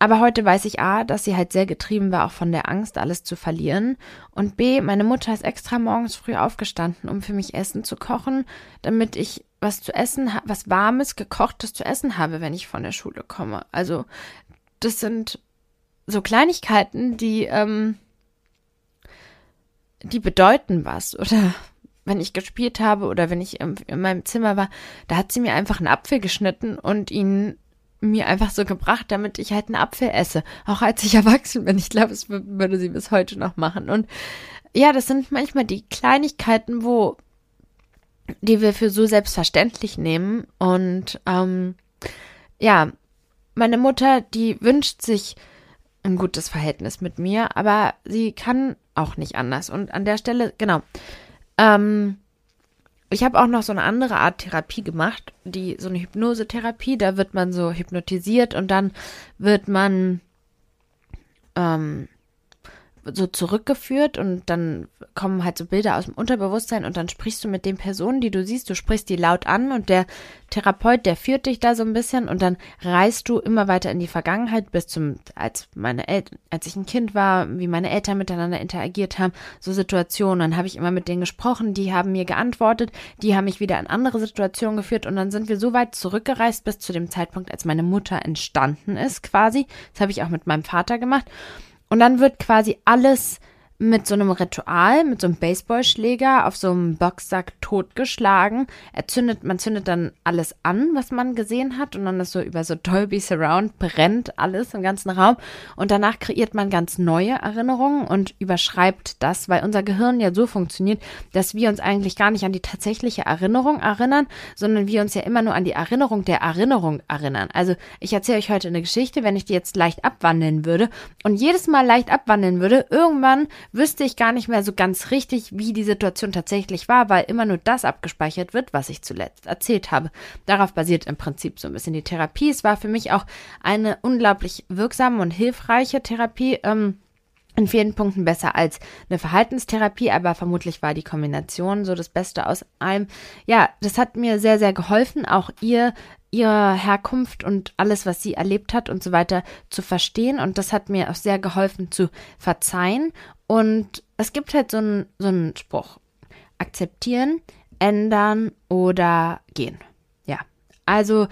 aber heute weiß ich A, dass sie halt sehr getrieben war, auch von der Angst, alles zu verlieren. Und B, meine Mutter ist extra morgens früh aufgestanden, um für mich Essen zu kochen, damit ich was zu essen, was warmes, gekochtes zu essen habe, wenn ich von der Schule komme. Also das sind so Kleinigkeiten, die, ähm, die bedeuten was. Oder wenn ich gespielt habe oder wenn ich in, in meinem Zimmer war, da hat sie mir einfach einen Apfel geschnitten und ihn mir einfach so gebracht, damit ich halt einen Apfel esse. Auch als ich erwachsen bin. Ich glaube, das würde sie bis heute noch machen. Und ja, das sind manchmal die Kleinigkeiten, wo die wir für so selbstverständlich nehmen. Und ähm, ja, meine Mutter, die wünscht sich ein gutes Verhältnis mit mir, aber sie kann auch nicht anders. Und an der Stelle, genau. Ähm, ich habe auch noch so eine andere Art Therapie gemacht, die so eine Hypnosetherapie. Da wird man so hypnotisiert und dann wird man ähm, so zurückgeführt und dann kommen halt so Bilder aus dem Unterbewusstsein und dann sprichst du mit den Personen, die du siehst, du sprichst die laut an und der Therapeut, der führt dich da so ein bisschen und dann reist du immer weiter in die Vergangenheit bis zum, als meine Eltern, als ich ein Kind war, wie meine Eltern miteinander interagiert haben, so Situationen. Dann habe ich immer mit denen gesprochen, die haben mir geantwortet, die haben mich wieder in andere Situationen geführt und dann sind wir so weit zurückgereist bis zu dem Zeitpunkt, als meine Mutter entstanden ist, quasi. Das habe ich auch mit meinem Vater gemacht. Und dann wird quasi alles mit so einem Ritual, mit so einem Baseballschläger auf so einem Boxsack totgeschlagen. Er zündet, man zündet dann alles an, was man gesehen hat und dann ist so über so Dolby Surround brennt alles im ganzen Raum und danach kreiert man ganz neue Erinnerungen und überschreibt das, weil unser Gehirn ja so funktioniert, dass wir uns eigentlich gar nicht an die tatsächliche Erinnerung erinnern, sondern wir uns ja immer nur an die Erinnerung der Erinnerung erinnern. Also ich erzähle euch heute eine Geschichte, wenn ich die jetzt leicht abwandeln würde und jedes Mal leicht abwandeln würde, irgendwann wüsste ich gar nicht mehr so ganz richtig, wie die Situation tatsächlich war, weil immer nur das abgespeichert wird, was ich zuletzt erzählt habe. Darauf basiert im Prinzip so ein bisschen die Therapie. Es war für mich auch eine unglaublich wirksame und hilfreiche Therapie. Ähm, in vielen Punkten besser als eine Verhaltenstherapie, aber vermutlich war die Kombination so das Beste aus allem. Ja, das hat mir sehr, sehr geholfen, auch ihr ihre Herkunft und alles, was sie erlebt hat und so weiter zu verstehen. Und das hat mir auch sehr geholfen zu verzeihen und es gibt halt so einen, so einen Spruch. Akzeptieren, ändern oder gehen. Ja. Also,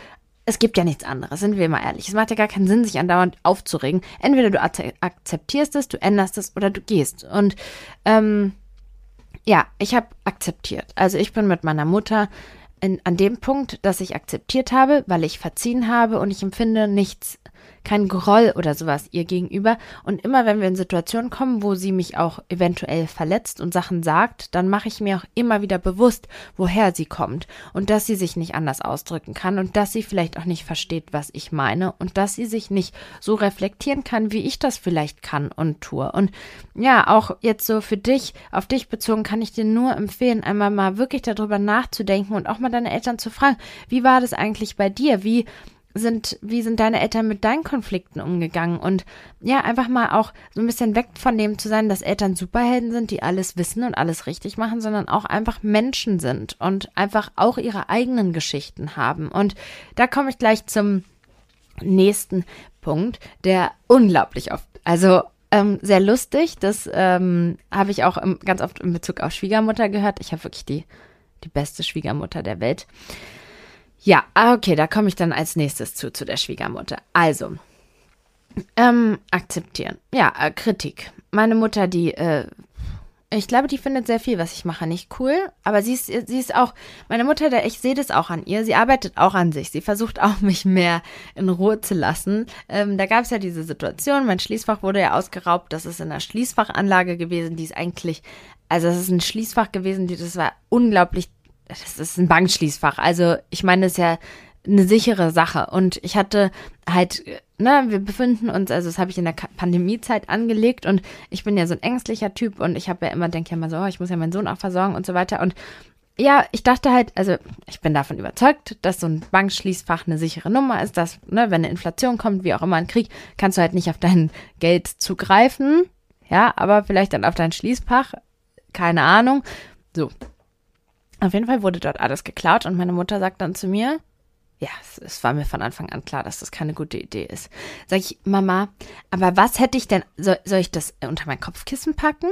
es gibt ja nichts anderes, sind wir mal ehrlich. Es macht ja gar keinen Sinn, sich andauernd aufzuregen. Entweder du akzeptierst es, du änderst es oder du gehst. Und ähm, ja, ich habe akzeptiert. Also ich bin mit meiner Mutter in, an dem Punkt, dass ich akzeptiert habe, weil ich verziehen habe und ich empfinde nichts kein Groll oder sowas ihr gegenüber. Und immer wenn wir in Situationen kommen, wo sie mich auch eventuell verletzt und Sachen sagt, dann mache ich mir auch immer wieder bewusst, woher sie kommt und dass sie sich nicht anders ausdrücken kann und dass sie vielleicht auch nicht versteht, was ich meine und dass sie sich nicht so reflektieren kann, wie ich das vielleicht kann und tue. Und ja, auch jetzt so für dich, auf dich bezogen, kann ich dir nur empfehlen, einmal mal wirklich darüber nachzudenken und auch mal deine Eltern zu fragen, wie war das eigentlich bei dir? Wie sind, wie sind deine Eltern mit deinen Konflikten umgegangen? Und ja, einfach mal auch so ein bisschen weg von dem zu sein, dass Eltern Superhelden sind, die alles wissen und alles richtig machen, sondern auch einfach Menschen sind und einfach auch ihre eigenen Geschichten haben. Und da komme ich gleich zum nächsten Punkt, der unglaublich oft, also ähm, sehr lustig, das ähm, habe ich auch im, ganz oft in Bezug auf Schwiegermutter gehört. Ich habe wirklich die, die beste Schwiegermutter der Welt. Ja, ah, okay, da komme ich dann als nächstes zu, zu der Schwiegermutter. Also, ähm, akzeptieren. Ja, äh, Kritik. Meine Mutter, die äh, ich glaube, die findet sehr viel, was ich mache, nicht cool. Aber sie ist, sie ist auch, meine Mutter, ich sehe das auch an ihr, sie arbeitet auch an sich. Sie versucht auch, mich mehr in Ruhe zu lassen. Ähm, da gab es ja diese Situation, mein Schließfach wurde ja ausgeraubt. Das ist in einer Schließfachanlage gewesen, die ist eigentlich, also es ist ein Schließfach gewesen, die, das war unglaublich, das ist ein Bankschließfach. Also ich meine, das ist ja eine sichere Sache. Und ich hatte halt, ne, wir befinden uns, also das habe ich in der Pandemiezeit angelegt und ich bin ja so ein ängstlicher Typ und ich habe ja immer, denke ja immer so, oh, ich muss ja meinen Sohn auch versorgen und so weiter. Und ja, ich dachte halt, also ich bin davon überzeugt, dass so ein Bankschließfach eine sichere Nummer ist, dass, ne, wenn eine Inflation kommt, wie auch immer ein Krieg, kannst du halt nicht auf dein Geld zugreifen. Ja, aber vielleicht dann auf dein Schließfach. Keine Ahnung. So. Auf jeden Fall wurde dort alles geklaut und meine Mutter sagt dann zu mir, ja, es, es, war mir von Anfang an klar, dass das keine gute Idee ist. Sag ich, Mama, aber was hätte ich denn, soll, soll ich das unter mein Kopfkissen packen?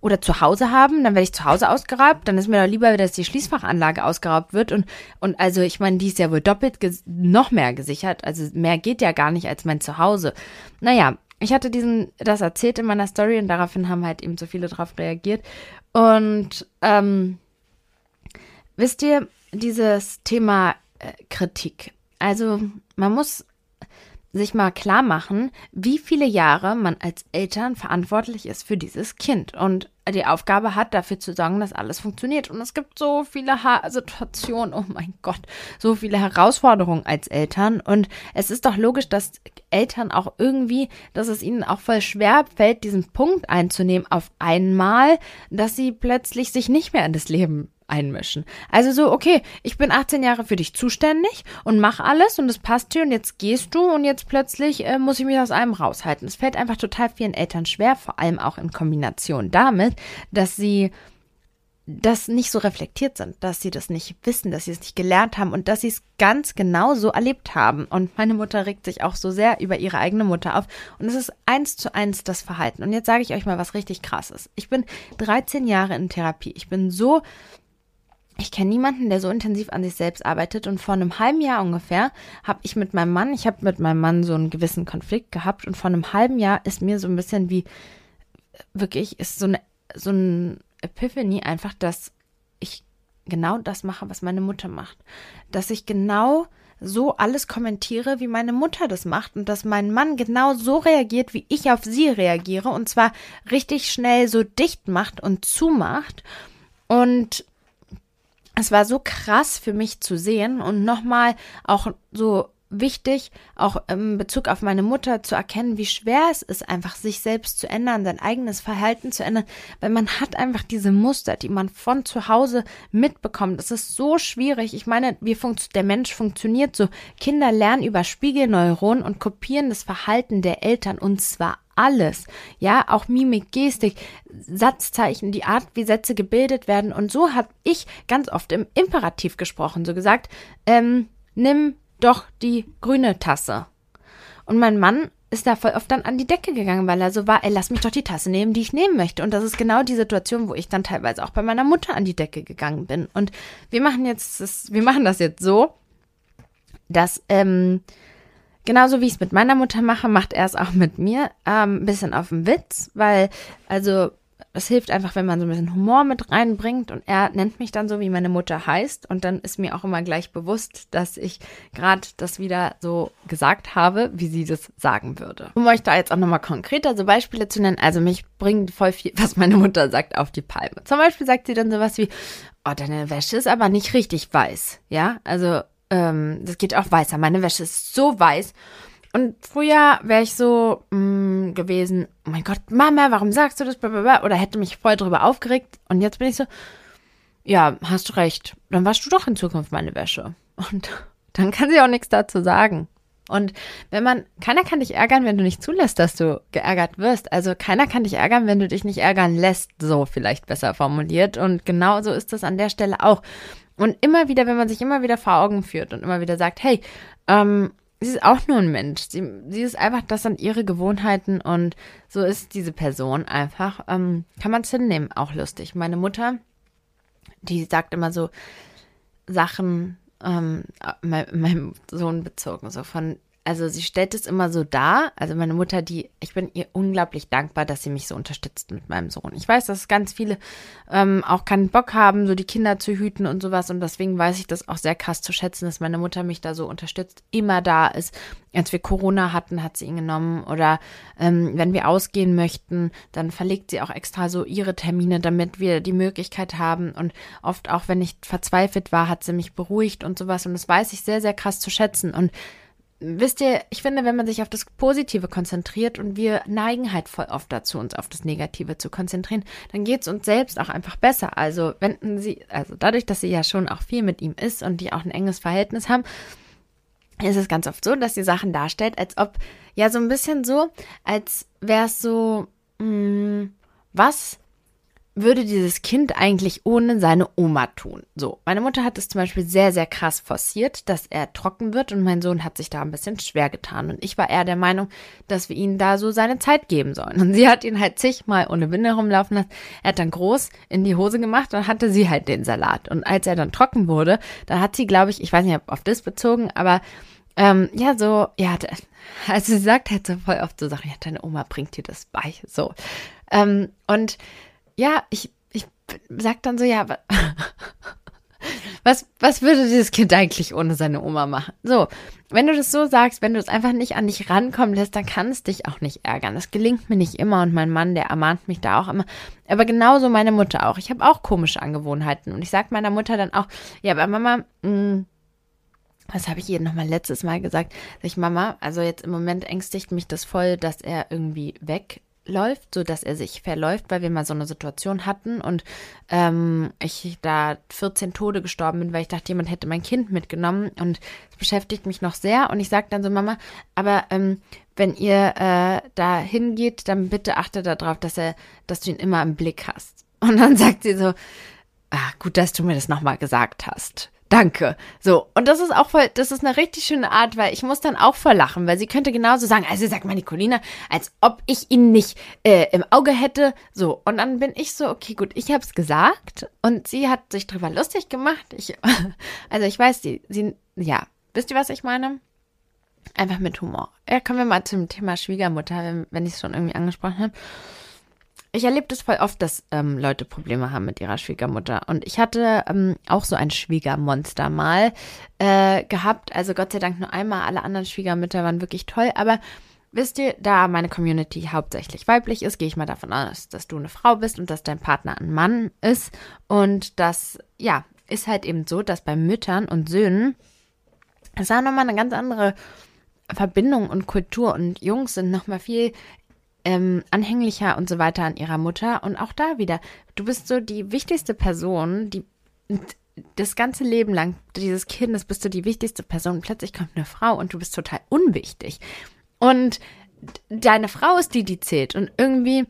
Oder zu Hause haben, dann werde ich zu Hause ausgeraubt, dann ist mir doch lieber, dass die Schließfachanlage ausgeraubt wird und, und also ich meine, die ist ja wohl doppelt noch mehr gesichert, also mehr geht ja gar nicht als mein Zuhause. Naja, ich hatte diesen, das erzählt in meiner Story und daraufhin haben halt eben so viele drauf reagiert und ähm, wisst ihr, dieses Thema äh, Kritik. Also man muss sich mal klar machen, wie viele Jahre man als Eltern verantwortlich ist für dieses Kind und die Aufgabe hat, dafür zu sorgen, dass alles funktioniert. Und es gibt so viele ha Situationen, oh mein Gott, so viele Herausforderungen als Eltern. Und es ist doch logisch, dass Eltern auch irgendwie, dass es ihnen auch voll schwer fällt, diesen Punkt einzunehmen auf einmal, dass sie plötzlich sich nicht mehr in das Leben einmischen. Also so, okay, ich bin 18 Jahre für dich zuständig und mach alles und es passt dir und jetzt gehst du und jetzt plötzlich äh, muss ich mich aus allem raushalten. Es fällt einfach total vielen Eltern schwer, vor allem auch in Kombination damit, dass sie das nicht so reflektiert sind, dass sie das nicht wissen, dass sie es nicht gelernt haben und dass sie es ganz genau so erlebt haben. Und meine Mutter regt sich auch so sehr über ihre eigene Mutter auf. Und es ist eins zu eins das Verhalten. Und jetzt sage ich euch mal was richtig krasses. Ich bin 13 Jahre in Therapie. Ich bin so ich kenne niemanden, der so intensiv an sich selbst arbeitet. Und vor einem halben Jahr ungefähr habe ich mit meinem Mann, ich habe mit meinem Mann so einen gewissen Konflikt gehabt. Und vor einem halben Jahr ist mir so ein bisschen wie, wirklich, ist so eine, so ein Epiphany einfach, dass ich genau das mache, was meine Mutter macht. Dass ich genau so alles kommentiere, wie meine Mutter das macht und dass mein Mann genau so reagiert, wie ich auf sie reagiere und zwar richtig schnell so dicht macht und zumacht und es war so krass für mich zu sehen und nochmal auch so wichtig, auch im Bezug auf meine Mutter zu erkennen, wie schwer es ist, einfach sich selbst zu ändern, sein eigenes Verhalten zu ändern, weil man hat einfach diese Muster, die man von zu Hause mitbekommt. Es ist so schwierig. Ich meine, wie der Mensch funktioniert so. Kinder lernen über Spiegelneuronen und kopieren das Verhalten der Eltern und zwar alles. Ja, auch Mimik, Gestik, Satzzeichen, die Art, wie Sätze gebildet werden. Und so habe ich ganz oft im Imperativ gesprochen, so gesagt, ähm, nimm doch die grüne Tasse. Und mein Mann ist da voll oft dann an die Decke gegangen, weil er so war, ey, lass mich doch die Tasse nehmen, die ich nehmen möchte. Und das ist genau die Situation, wo ich dann teilweise auch bei meiner Mutter an die Decke gegangen bin. Und wir machen jetzt das, wir machen das jetzt so, dass, ähm, Genauso wie ich es mit meiner Mutter mache, macht er es auch mit mir. Ähm, ein bisschen auf den Witz, weil, also, es hilft einfach, wenn man so ein bisschen Humor mit reinbringt und er nennt mich dann so, wie meine Mutter heißt und dann ist mir auch immer gleich bewusst, dass ich gerade das wieder so gesagt habe, wie sie das sagen würde. Um euch da jetzt auch nochmal konkreter so Beispiele zu nennen, also mich bringt voll viel, was meine Mutter sagt, auf die Palme. Zum Beispiel sagt sie dann sowas wie, oh, deine Wäsche ist aber nicht richtig weiß, ja, also ähm, das geht auch weißer. Meine Wäsche ist so weiß. Und früher wäre ich so mh, mm, gewesen, oh mein Gott, Mama, warum sagst du das? Oder hätte mich voll drüber aufgeregt. Und jetzt bin ich so, ja, hast du recht. Dann waschst du doch in Zukunft meine Wäsche. Und dann kann sie auch nichts dazu sagen. Und wenn man, keiner kann dich ärgern, wenn du nicht zulässt, dass du geärgert wirst. Also keiner kann dich ärgern, wenn du dich nicht ärgern lässt, so vielleicht besser formuliert. Und genauso ist das an der Stelle auch. Und immer wieder, wenn man sich immer wieder vor Augen führt und immer wieder sagt, hey, ähm, sie ist auch nur ein Mensch. Sie, sie ist einfach, das sind ihre Gewohnheiten und so ist diese Person einfach. Ähm, kann man es hinnehmen, auch lustig. Meine Mutter, die sagt immer so Sachen, ähm, meinem Sohn bezogen, so von also sie stellt es immer so dar. Also meine Mutter, die, ich bin ihr unglaublich dankbar, dass sie mich so unterstützt mit meinem Sohn. Ich weiß, dass ganz viele ähm, auch keinen Bock haben, so die Kinder zu hüten und sowas. Und deswegen weiß ich das auch sehr krass zu schätzen, dass meine Mutter mich da so unterstützt, immer da ist. Als wir Corona hatten, hat sie ihn genommen. Oder ähm, wenn wir ausgehen möchten, dann verlegt sie auch extra so ihre Termine, damit wir die Möglichkeit haben. Und oft auch, wenn ich verzweifelt war, hat sie mich beruhigt und sowas. Und das weiß ich sehr, sehr krass zu schätzen. Und wisst ihr, ich finde, wenn man sich auf das Positive konzentriert und wir neigen halt voll oft dazu, uns auf das Negative zu konzentrieren, dann geht es uns selbst auch einfach besser. Also wenden sie, also dadurch, dass sie ja schon auch viel mit ihm ist und die auch ein enges Verhältnis haben, ist es ganz oft so, dass sie Sachen darstellt, als ob, ja, so ein bisschen so, als wäre es so, mh, mm, was würde dieses Kind eigentlich ohne seine Oma tun? So, meine Mutter hat es zum Beispiel sehr, sehr krass forciert, dass er trocken wird und mein Sohn hat sich da ein bisschen schwer getan. Und ich war eher der Meinung, dass wir ihm da so seine Zeit geben sollen. Und sie hat ihn halt zigmal ohne Winde rumlaufen lassen. Er hat dann groß in die Hose gemacht und hatte sie halt den Salat. Und als er dann trocken wurde, dann hat sie, glaube ich, ich weiß nicht, ob auf das bezogen, aber ähm, ja, so, ja, also sie sagt halt so voll oft so Sachen, ja, deine Oma bringt dir das bei, so. Ähm, und ja, ich, ich sag dann so, ja, was, was würde dieses Kind eigentlich ohne seine Oma machen? So, wenn du das so sagst, wenn du es einfach nicht an dich rankommen lässt, dann kann es dich auch nicht ärgern. Das gelingt mir nicht immer und mein Mann, der ermahnt mich da auch immer. Aber genauso meine Mutter auch. Ich habe auch komische Angewohnheiten und ich sag meiner Mutter dann auch, ja, aber Mama, mh, hm, was habe ich ihr nochmal letztes Mal gesagt? Sag ich, Mama, also jetzt im Moment ängstigt mich das voll, dass er irgendwie weg läuft, so dass er sich verläuft, weil wir mal so eine Situation hatten und ähm, ich da 14 Tode gestorben bin, weil ich dachte, jemand hätte mein Kind mitgenommen und es beschäftigt mich noch sehr und ich sage dann so, Mama, aber ähm, wenn ihr äh, da hingeht, dann bitte achte darauf, dass er, dass du ihn immer im Blick hast. Und dann sagt sie so, ah, gut, dass du mir das nochmal gesagt hast. Danke. So, und das ist auch voll, das ist eine richtig schöne Art, weil ich muss dann auch voll lachen, weil sie könnte genauso sagen, also sag mal Nicolina, als ob ich ihn nicht äh, im Auge hätte. So, und dann bin ich so, okay, gut, ich hab's gesagt und sie hat sich drüber lustig gemacht. Ich, also ich weiß, sie, sie, ja, wisst ihr, was ich meine? Einfach mit Humor. Ja, kommen wir mal zum Thema Schwiegermutter, wenn, wenn ich es schon irgendwie angesprochen habe. Ich erlebe das voll oft, dass ähm, Leute Probleme haben mit ihrer Schwiegermutter. Und ich hatte ähm, auch so ein Schwiegermonster mal äh, gehabt. Also Gott sei Dank nur einmal. Alle anderen Schwiegermütter waren wirklich toll. Aber wisst ihr, da meine Community hauptsächlich weiblich ist, gehe ich mal davon aus, dass du eine Frau bist und dass dein Partner ein Mann ist. Und das, ja, ist halt eben so, dass bei Müttern und Söhnen es auch nochmal eine ganz andere Verbindung und Kultur und Jungs sind nochmal viel ähm, anhänglicher und so weiter an ihrer Mutter. Und auch da wieder, du bist so die wichtigste Person, die das ganze Leben lang dieses Kindes bist du die wichtigste Person. Plötzlich kommt eine Frau und du bist total unwichtig. Und deine Frau ist die, die zählt. Und irgendwie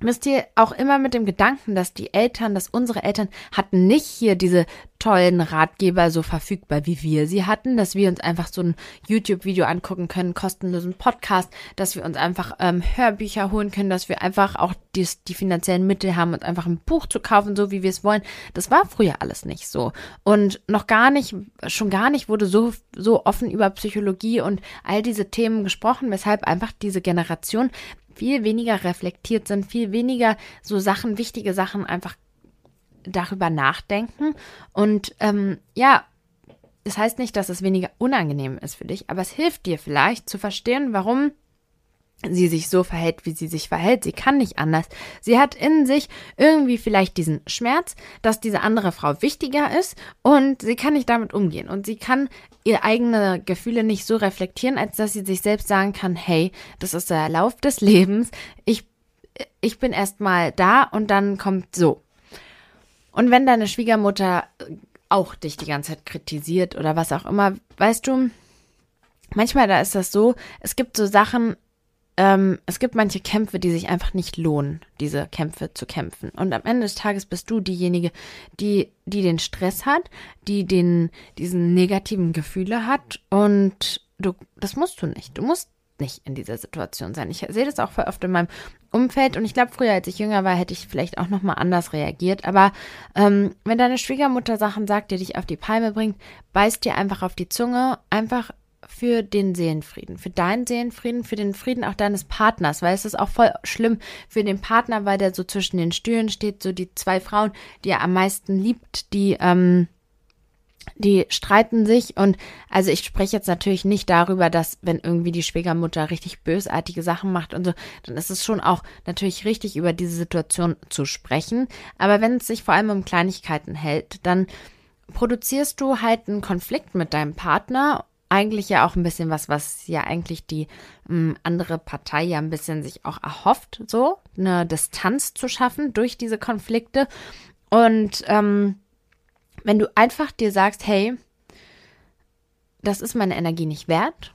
müsst ihr auch immer mit dem Gedanken, dass die Eltern, dass unsere Eltern hatten nicht hier diese tollen Ratgeber so verfügbar, wie wir sie hatten, dass wir uns einfach so ein YouTube-Video angucken können, kostenlosen Podcast, dass wir uns einfach ähm, Hörbücher holen können, dass wir einfach auch die, die finanziellen Mittel haben, uns einfach ein Buch zu kaufen, so wie wir es wollen. Das war früher alles nicht so. Und noch gar nicht, schon gar nicht wurde so, so offen über Psychologie und all diese Themen gesprochen, weshalb einfach diese Generation viel weniger reflektiert sind, viel weniger so Sachen, wichtige Sachen einfach darüber nachdenken. Und ähm, ja, es heißt nicht, dass es weniger unangenehm ist für dich, aber es hilft dir vielleicht zu verstehen, warum sie sich so verhält, wie sie sich verhält. Sie kann nicht anders. Sie hat in sich irgendwie vielleicht diesen Schmerz, dass diese andere Frau wichtiger ist und sie kann nicht damit umgehen und sie kann ihre eigene Gefühle nicht so reflektieren, als dass sie sich selbst sagen kann, hey, das ist der Lauf des Lebens. Ich ich bin erstmal da und dann kommt so. Und wenn deine Schwiegermutter auch dich die ganze Zeit kritisiert oder was auch immer, weißt du, manchmal da ist das so, es gibt so Sachen, ähm, es gibt manche Kämpfe, die sich einfach nicht lohnen, diese Kämpfe zu kämpfen. Und am Ende des Tages bist du diejenige, die, die den Stress hat, die den, diesen negativen Gefühle hat. Und du, das musst du nicht. Du musst nicht in dieser Situation sein. Ich sehe das auch voll oft in meinem Umfeld und ich glaube, früher, als ich jünger war, hätte ich vielleicht auch nochmal anders reagiert. Aber ähm, wenn deine Schwiegermutter Sachen sagt, die dich auf die Palme bringt, beißt dir einfach auf die Zunge, einfach für den Seelenfrieden, für deinen Seelenfrieden, für den Frieden auch deines Partners, weil es ist auch voll schlimm für den Partner, weil der so zwischen den Stühlen steht, so die zwei Frauen, die er am meisten liebt, die, ähm, die streiten sich. Und also ich spreche jetzt natürlich nicht darüber, dass wenn irgendwie die Schwiegermutter richtig bösartige Sachen macht und so, dann ist es schon auch natürlich richtig über diese Situation zu sprechen, aber wenn es sich vor allem um Kleinigkeiten hält, dann produzierst du halt einen Konflikt mit deinem Partner eigentlich ja auch ein bisschen was, was ja eigentlich die ähm, andere Partei ja ein bisschen sich auch erhofft, so eine Distanz zu schaffen durch diese Konflikte. Und ähm, wenn du einfach dir sagst, hey, das ist meine Energie nicht wert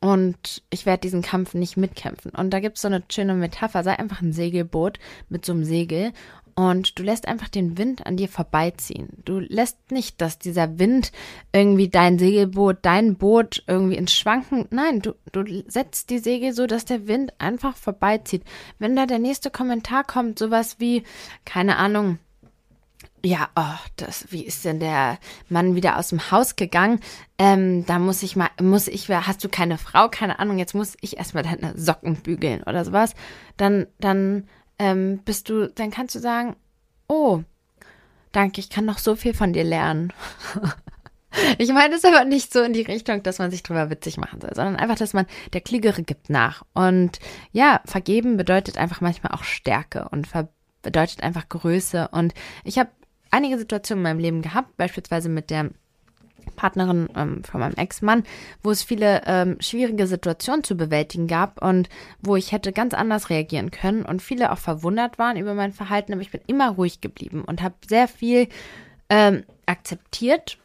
und ich werde diesen Kampf nicht mitkämpfen. Und da gibt es so eine schöne Metapher, sei einfach ein Segelboot mit so einem Segel und du lässt einfach den Wind an dir vorbeiziehen. Du lässt nicht, dass dieser Wind irgendwie dein Segelboot, dein Boot irgendwie ins Schwanken. Nein, du, du setzt die Segel so, dass der Wind einfach vorbeizieht. Wenn da der nächste Kommentar kommt, sowas wie, keine Ahnung, ja, oh, das, wie ist denn der Mann wieder aus dem Haus gegangen? Ähm, da muss ich mal, muss ich, hast du keine Frau, keine Ahnung, jetzt muss ich erstmal deine Socken bügeln oder sowas. Dann, dann ähm, bist du, dann kannst du sagen, oh, danke, ich kann noch so viel von dir lernen. ich meine es aber nicht so in die Richtung, dass man sich drüber witzig machen soll, sondern einfach, dass man der Kliegere gibt nach. Und ja, vergeben bedeutet einfach manchmal auch Stärke und bedeutet einfach Größe. Und ich habe einige Situationen in meinem Leben gehabt, beispielsweise mit der Partnerin ähm, von meinem Ex-Mann, wo es viele ähm, schwierige Situationen zu bewältigen gab und wo ich hätte ganz anders reagieren können und viele auch verwundert waren über mein Verhalten, aber ich bin immer ruhig geblieben und habe sehr viel ähm, akzeptiert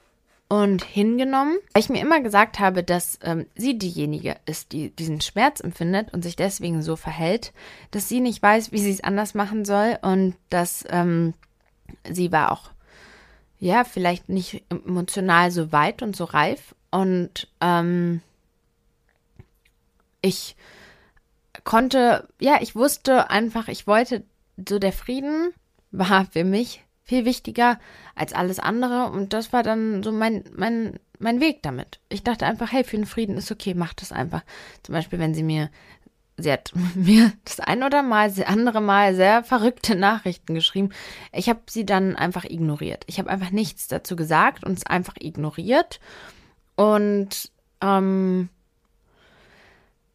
und hingenommen, weil ich mir immer gesagt habe, dass ähm, sie diejenige ist, die diesen Schmerz empfindet und sich deswegen so verhält, dass sie nicht weiß, wie sie es anders machen soll und dass ähm, sie war auch ja, vielleicht nicht emotional so weit und so reif. Und ähm, ich konnte, ja, ich wusste einfach, ich wollte, so der Frieden war für mich viel wichtiger als alles andere. Und das war dann so mein, mein, mein Weg damit. Ich dachte einfach, hey, für den Frieden ist okay, mach das einfach. Zum Beispiel, wenn sie mir sie hat mir das ein oder mal, das andere Mal sehr verrückte Nachrichten geschrieben. Ich habe sie dann einfach ignoriert. Ich habe einfach nichts dazu gesagt und es einfach ignoriert. Und ähm,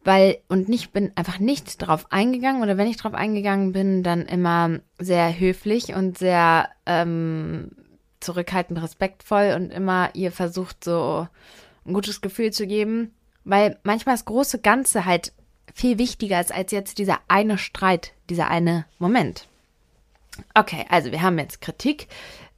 weil und nicht bin einfach nicht drauf eingegangen oder wenn ich drauf eingegangen bin, dann immer sehr höflich und sehr ähm, zurückhaltend, respektvoll und immer ihr versucht so ein gutes Gefühl zu geben, weil manchmal das große Ganze halt viel wichtiger ist als jetzt dieser eine Streit, dieser eine Moment. Okay, also wir haben jetzt Kritik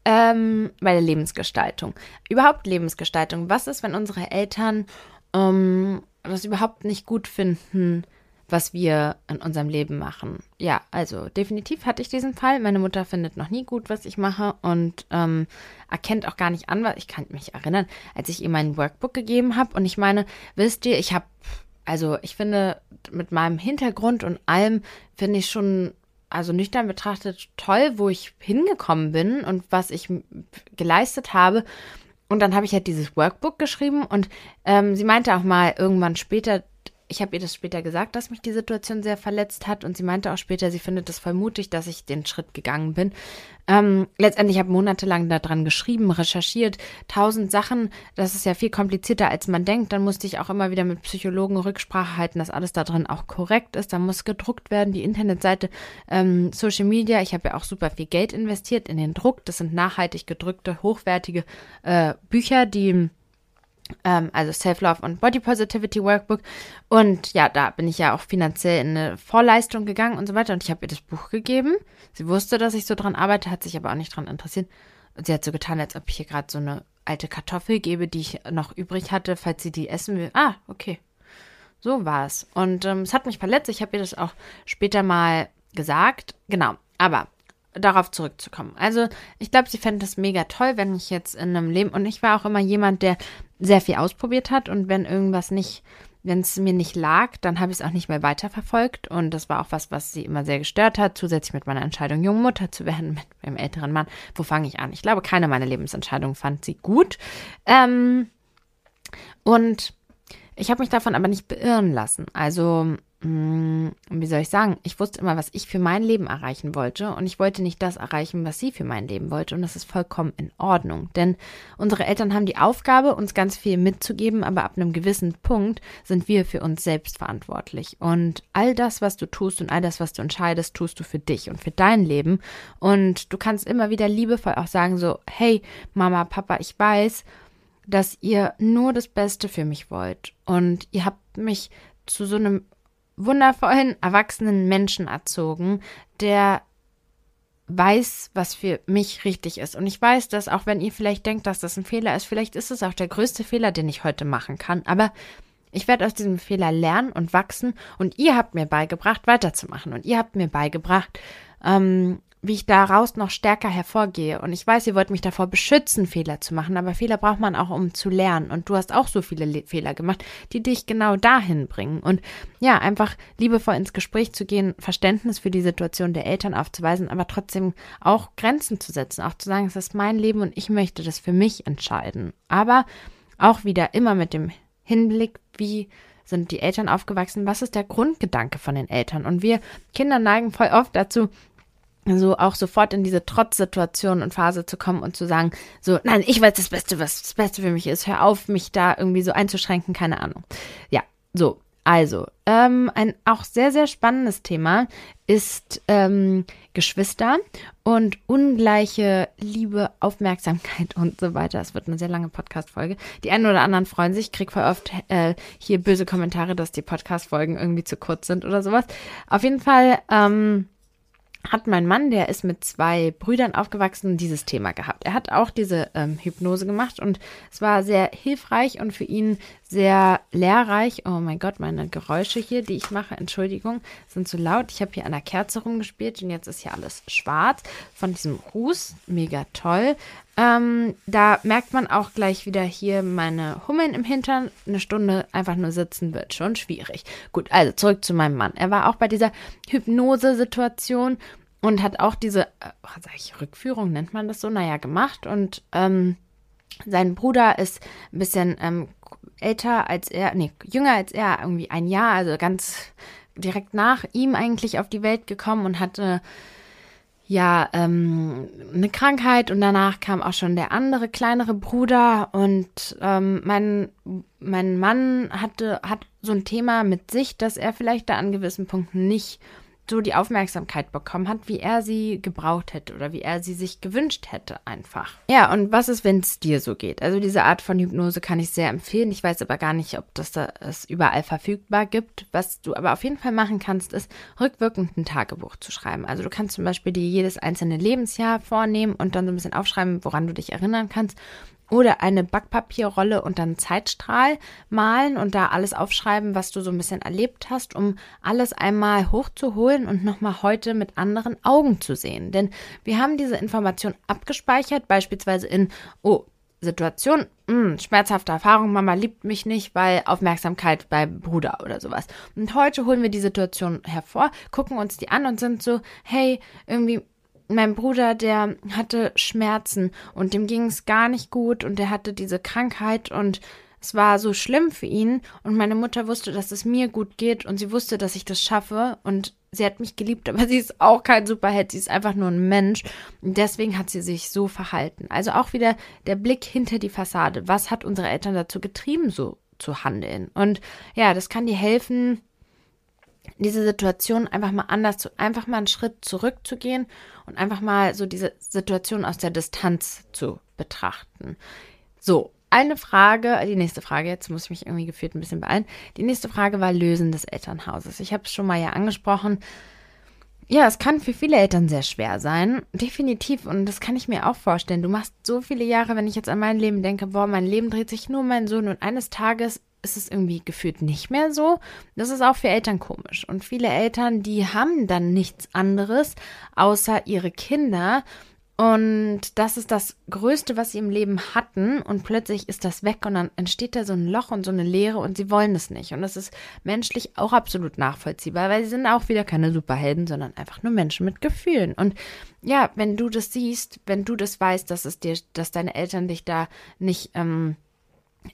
ähm, bei der Lebensgestaltung. Überhaupt Lebensgestaltung. Was ist, wenn unsere Eltern ähm, das überhaupt nicht gut finden, was wir in unserem Leben machen? Ja, also definitiv hatte ich diesen Fall. Meine Mutter findet noch nie gut, was ich mache und ähm, erkennt auch gar nicht an, was ich kann mich erinnern, als ich ihr mein Workbook gegeben habe. Und ich meine, wisst ihr, ich habe also ich finde, mit meinem Hintergrund und allem finde ich schon, also nüchtern betrachtet, toll, wo ich hingekommen bin und was ich geleistet habe. Und dann habe ich halt dieses Workbook geschrieben und ähm, sie meinte auch mal irgendwann später, ich habe ihr das später gesagt, dass mich die Situation sehr verletzt hat und sie meinte auch später, sie findet es voll mutig, dass ich den Schritt gegangen bin. Ähm, letztendlich habe ich monatelang daran geschrieben, recherchiert, tausend Sachen. Das ist ja viel komplizierter, als man denkt. Dann musste ich auch immer wieder mit Psychologen Rücksprache halten, dass alles da drin auch korrekt ist. Dann muss gedruckt werden, die Internetseite, ähm, Social Media. Ich habe ja auch super viel Geld investiert in den Druck. Das sind nachhaltig gedrückte, hochwertige äh, Bücher, die ähm, also Self-Love und Body Positivity Workbook. Und ja, da bin ich ja auch finanziell in eine Vorleistung gegangen und so weiter. Und ich habe ihr das Buch gegeben. Sie wusste, dass ich so dran arbeite, hat sich aber auch nicht dran interessiert. Und sie hat so getan, als ob ich hier gerade so eine alte Kartoffel gebe, die ich noch übrig hatte, falls sie die essen will. Ah, okay. So war es. Und ähm, es hat mich verletzt. Ich habe ihr das auch später mal gesagt. Genau. Aber darauf zurückzukommen. Also ich glaube, sie fände das mega toll, wenn ich jetzt in einem Leben und ich war auch immer jemand, der sehr viel ausprobiert hat und wenn irgendwas nicht, wenn es mir nicht lag, dann habe ich es auch nicht mehr weiterverfolgt und das war auch was, was sie immer sehr gestört hat, zusätzlich mit meiner Entscheidung, junge Mutter zu werden, mit einem älteren Mann. Wo fange ich an? Ich glaube, keine meiner Lebensentscheidungen fand sie gut. Ähm, und ich habe mich davon aber nicht beirren lassen. Also wie soll ich sagen, ich wusste immer, was ich für mein Leben erreichen wollte und ich wollte nicht das erreichen, was sie für mein Leben wollte und das ist vollkommen in Ordnung, denn unsere Eltern haben die Aufgabe, uns ganz viel mitzugeben, aber ab einem gewissen Punkt sind wir für uns selbst verantwortlich. Und all das, was du tust und all das, was du entscheidest, tust du für dich und für dein Leben. Und du kannst immer wieder liebevoll auch sagen so, hey Mama, Papa, ich weiß, dass ihr nur das Beste für mich wollt. Und ihr habt mich zu so einem wundervollen, erwachsenen Menschen erzogen, der weiß, was für mich richtig ist. Und ich weiß, dass auch wenn ihr vielleicht denkt, dass das ein Fehler ist, vielleicht ist es auch der größte Fehler, den ich heute machen kann. Aber ich werde aus diesem Fehler lernen und wachsen. Und ihr habt mir beigebracht, weiterzumachen. Und ihr habt mir beigebracht, ähm, wie ich daraus noch stärker hervorgehe. Und ich weiß, ihr wollt mich davor beschützen, Fehler zu machen, aber Fehler braucht man auch, um zu lernen. Und du hast auch so viele Le Fehler gemacht, die dich genau dahin bringen. Und ja, einfach liebevoll ins Gespräch zu gehen, Verständnis für die Situation der Eltern aufzuweisen, aber trotzdem auch Grenzen zu setzen, auch zu sagen, es ist mein Leben und ich möchte das für mich entscheiden. Aber auch wieder immer mit dem Hinblick, wie sind die Eltern aufgewachsen, was ist der Grundgedanke von den Eltern? Und wir Kinder neigen voll oft dazu, so auch sofort in diese Trotzsituation und Phase zu kommen und zu sagen, so, nein, ich weiß das Beste, was das Beste für mich ist. Hör auf, mich da irgendwie so einzuschränken, keine Ahnung. Ja, so. Also, ähm, ein auch sehr, sehr spannendes Thema ist ähm, Geschwister und ungleiche Liebe, Aufmerksamkeit und so weiter. Es wird eine sehr lange Podcast-Folge. Die einen oder anderen freuen sich. Ich kriege voll oft äh, hier böse Kommentare, dass die Podcast-Folgen irgendwie zu kurz sind oder sowas. Auf jeden Fall, ähm, hat mein Mann, der ist mit zwei Brüdern aufgewachsen, dieses Thema gehabt. Er hat auch diese ähm, Hypnose gemacht und es war sehr hilfreich und für ihn sehr lehrreich. Oh mein Gott, meine Geräusche hier, die ich mache, Entschuldigung, sind zu laut. Ich habe hier an der Kerze rumgespielt und jetzt ist hier alles schwarz von diesem Ruß. Mega toll. Ähm, da merkt man auch gleich wieder hier meine Hummeln im Hintern. Eine Stunde einfach nur sitzen wird schon schwierig. Gut, also zurück zu meinem Mann. Er war auch bei dieser Hypnose-Situation und hat auch diese, äh, sag ich, Rückführung nennt man das so, naja, gemacht. Und ähm, sein Bruder ist ein bisschen ähm, älter als er, nee, jünger als er, irgendwie ein Jahr, also ganz direkt nach ihm eigentlich auf die Welt gekommen und hatte ja ähm, eine Krankheit und danach kam auch schon der andere kleinere Bruder und ähm, mein mein Mann hatte hat so ein Thema mit sich, dass er vielleicht da an gewissen Punkten nicht so die Aufmerksamkeit bekommen hat, wie er sie gebraucht hätte oder wie er sie sich gewünscht hätte einfach. Ja, und was ist, wenn es dir so geht? Also diese Art von Hypnose kann ich sehr empfehlen. Ich weiß aber gar nicht, ob das da es überall verfügbar gibt. Was du aber auf jeden Fall machen kannst, ist rückwirkend ein Tagebuch zu schreiben. Also du kannst zum Beispiel dir jedes einzelne Lebensjahr vornehmen und dann so ein bisschen aufschreiben, woran du dich erinnern kannst oder eine Backpapierrolle und dann Zeitstrahl malen und da alles aufschreiben, was du so ein bisschen erlebt hast, um alles einmal hochzuholen und nochmal heute mit anderen Augen zu sehen. Denn wir haben diese Information abgespeichert, beispielsweise in, oh, Situation, mh, hm, schmerzhafte Erfahrung, Mama liebt mich nicht, weil Aufmerksamkeit beim Bruder oder sowas. Und heute holen wir die Situation hervor, gucken uns die an und sind so, hey, irgendwie mein Bruder, der hatte Schmerzen und dem ging es gar nicht gut und der hatte diese Krankheit und es war so schlimm für ihn und meine Mutter wusste, dass es mir gut geht und sie wusste, dass ich das schaffe und sie hat mich geliebt, aber sie ist auch kein Superheld, sie ist einfach nur ein Mensch und deswegen hat sie sich so verhalten. Also auch wieder der Blick hinter die Fassade. Was hat unsere Eltern dazu getrieben, so zu handeln? Und ja, das kann dir helfen, diese Situation einfach mal anders zu, einfach mal einen Schritt zurückzugehen und einfach mal so diese Situation aus der Distanz zu betrachten. So, eine Frage, die nächste Frage, jetzt muss ich mich irgendwie gefühlt ein bisschen beeilen. Die nächste Frage war Lösen des Elternhauses. Ich habe es schon mal ja angesprochen. Ja, es kann für viele Eltern sehr schwer sein. Definitiv. Und das kann ich mir auch vorstellen. Du machst so viele Jahre, wenn ich jetzt an mein Leben denke, boah, mein Leben dreht sich nur um meinen Sohn und eines Tages ist es irgendwie gefühlt nicht mehr so. Das ist auch für Eltern komisch. Und viele Eltern, die haben dann nichts anderes außer ihre Kinder. Und das ist das Größte, was sie im Leben hatten. Und plötzlich ist das weg und dann entsteht da so ein Loch und so eine Leere und sie wollen es nicht. Und das ist menschlich auch absolut nachvollziehbar, weil sie sind auch wieder keine Superhelden, sondern einfach nur Menschen mit Gefühlen. Und ja, wenn du das siehst, wenn du das weißt, dass es dir, dass deine Eltern dich da nicht ähm,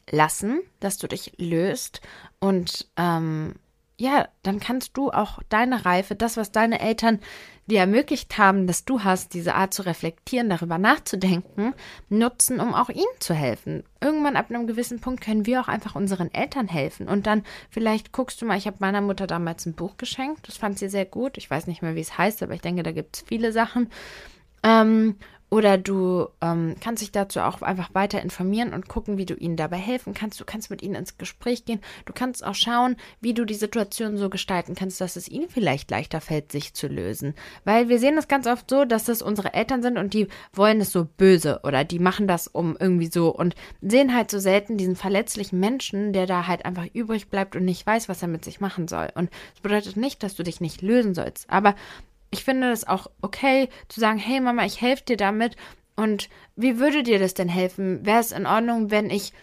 lassen, dass du dich löst und ähm, ja, dann kannst du auch deine Reife, das, was deine Eltern dir ermöglicht haben, dass du hast, diese Art zu reflektieren, darüber nachzudenken, nutzen, um auch ihnen zu helfen. Irgendwann ab einem gewissen Punkt können wir auch einfach unseren Eltern helfen. Und dann vielleicht guckst du mal, ich habe meiner Mutter damals ein Buch geschenkt, das fand sie sehr gut. Ich weiß nicht mehr, wie es heißt, aber ich denke, da gibt es viele Sachen. Ähm, oder du ähm, kannst dich dazu auch einfach weiter informieren und gucken, wie du ihnen dabei helfen kannst. Du kannst mit ihnen ins Gespräch gehen. Du kannst auch schauen, wie du die Situation so gestalten kannst, dass es ihnen vielleicht leichter fällt, sich zu lösen. Weil wir sehen es ganz oft so, dass es unsere Eltern sind und die wollen es so böse oder die machen das um irgendwie so und sehen halt so selten diesen verletzlichen Menschen, der da halt einfach übrig bleibt und nicht weiß, was er mit sich machen soll. Und das bedeutet nicht, dass du dich nicht lösen sollst. Aber ich finde es auch okay zu sagen, hey Mama, ich helfe dir damit. Und wie würde dir das denn helfen? Wäre es in Ordnung, wenn ich,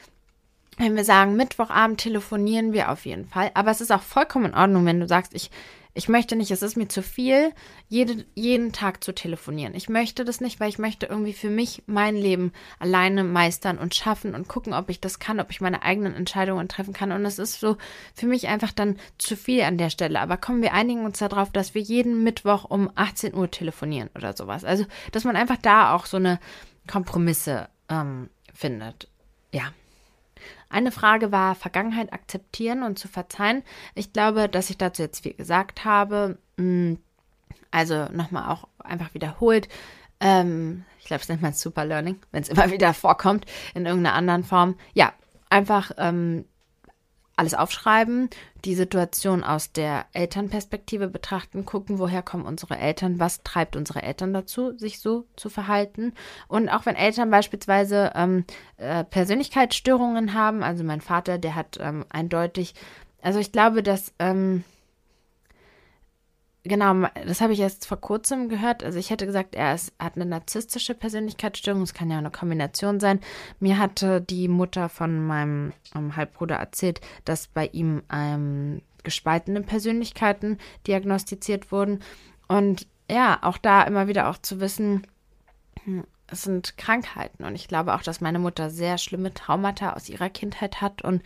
wenn wir sagen, Mittwochabend telefonieren wir auf jeden Fall. Aber es ist auch vollkommen in Ordnung, wenn du sagst, ich ich möchte nicht, es ist mir zu viel, jede, jeden Tag zu telefonieren. Ich möchte das nicht, weil ich möchte irgendwie für mich mein Leben alleine meistern und schaffen und gucken, ob ich das kann, ob ich meine eigenen Entscheidungen treffen kann. Und es ist so für mich einfach dann zu viel an der Stelle. Aber kommen wir einigen uns darauf, dass wir jeden Mittwoch um 18 Uhr telefonieren oder sowas. Also, dass man einfach da auch so eine Kompromisse ähm, findet. Ja. Eine Frage war Vergangenheit akzeptieren und zu verzeihen. Ich glaube, dass ich dazu jetzt viel gesagt habe. Hm, also nochmal auch einfach wiederholt. Ähm, ich glaube, es nennt man Super Learning, wenn es immer wieder vorkommt in irgendeiner anderen Form. Ja, einfach ähm, alles aufschreiben, die Situation aus der Elternperspektive betrachten, gucken, woher kommen unsere Eltern, was treibt unsere Eltern dazu, sich so zu verhalten. Und auch wenn Eltern beispielsweise ähm, äh, Persönlichkeitsstörungen haben, also mein Vater, der hat ähm, eindeutig, also ich glaube, dass ähm, genau, das habe ich erst vor kurzem gehört. Also ich hätte gesagt, er ist, hat eine narzisstische Persönlichkeitsstörung. Es kann ja eine Kombination sein. Mir hatte die Mutter von meinem ähm, Halbbruder erzählt, dass bei ihm ähm, gespaltene Persönlichkeiten diagnostiziert wurden. Und ja, auch da immer wieder auch zu wissen, hm, es sind Krankheiten. Und ich glaube auch, dass meine Mutter sehr schlimme Traumata aus ihrer Kindheit hat. Und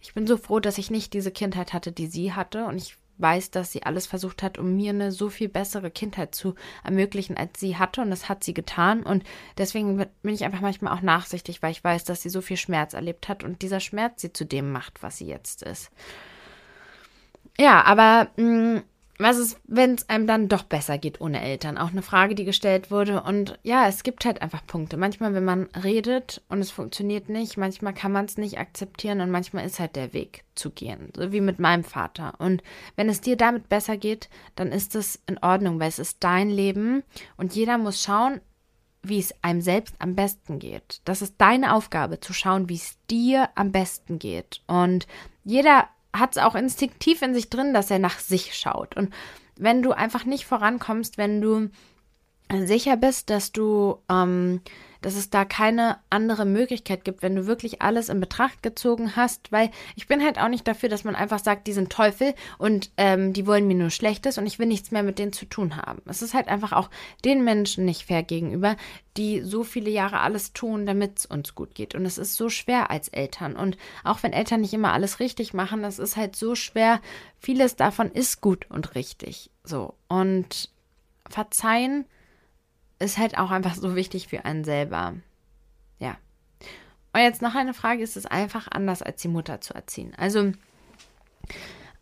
ich bin so froh, dass ich nicht diese Kindheit hatte, die sie hatte. Und ich weiß, dass sie alles versucht hat, um mir eine so viel bessere Kindheit zu ermöglichen, als sie hatte. Und das hat sie getan. Und deswegen bin ich einfach manchmal auch nachsichtig, weil ich weiß, dass sie so viel Schmerz erlebt hat und dieser Schmerz sie zu dem macht, was sie jetzt ist. Ja, aber mh, mm, was ist, wenn es einem dann doch besser geht ohne Eltern? Auch eine Frage, die gestellt wurde. Und ja, es gibt halt einfach Punkte. Manchmal, wenn man redet und es funktioniert nicht, manchmal kann man es nicht akzeptieren und manchmal ist halt der Weg zu gehen. So wie mit meinem Vater. Und wenn es dir damit besser geht, dann ist es in Ordnung, weil es ist dein Leben und jeder muss schauen, wie es einem selbst am besten geht. Das ist deine Aufgabe, zu schauen, wie es dir am besten geht. Und jeder hat es auch instinktiv in sich drin, dass er nach sich schaut. Und wenn du einfach nicht vorankommst, wenn du sicher bist, dass du ähm, dass es da keine andere Möglichkeit gibt, wenn du wirklich alles in Betracht gezogen hast, weil ich bin halt auch nicht dafür, dass man einfach sagt, die sind Teufel und ähm, die wollen mir nur Schlechtes und ich will nichts mehr mit denen zu tun haben. Es ist halt einfach auch den Menschen nicht fair gegenüber, die so viele Jahre alles tun, damit es uns gut geht. Und es ist so schwer als Eltern. Und auch wenn Eltern nicht immer alles richtig machen, es ist halt so schwer. Vieles davon ist gut und richtig. So. Und verzeihen ist halt auch einfach so wichtig für einen selber. Ja. Und jetzt noch eine Frage, ist es einfach anders als die Mutter zu erziehen? Also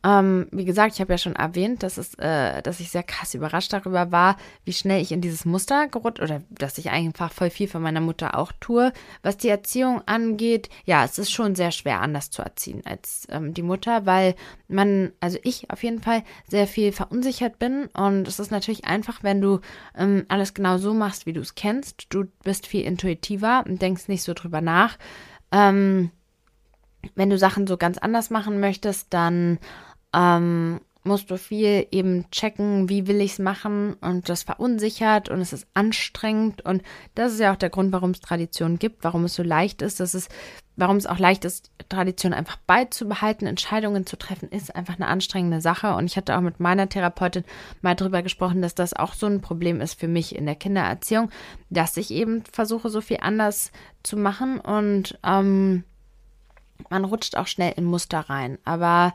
ähm, wie gesagt, ich habe ja schon erwähnt, dass, es, äh, dass ich sehr krass überrascht darüber war, wie schnell ich in dieses Muster gerutscht oder dass ich einfach voll viel von meiner Mutter auch tue. Was die Erziehung angeht, ja, es ist schon sehr schwer anders zu erziehen als ähm, die Mutter, weil man, also ich auf jeden Fall, sehr viel verunsichert bin und es ist natürlich einfach, wenn du ähm, alles genau so machst, wie du es kennst. Du bist viel intuitiver und denkst nicht so drüber nach. Ähm, wenn du Sachen so ganz anders machen möchtest, dann ähm, musst du viel eben checken, wie will ich es machen und das verunsichert und es ist anstrengend und das ist ja auch der Grund, warum es Traditionen gibt, warum es so leicht ist, dass es, warum es auch leicht ist, Traditionen einfach beizubehalten, Entscheidungen zu treffen, ist einfach eine anstrengende Sache und ich hatte auch mit meiner Therapeutin mal drüber gesprochen, dass das auch so ein Problem ist für mich in der Kindererziehung, dass ich eben versuche, so viel anders zu machen und ähm, man rutscht auch schnell in Muster rein. Aber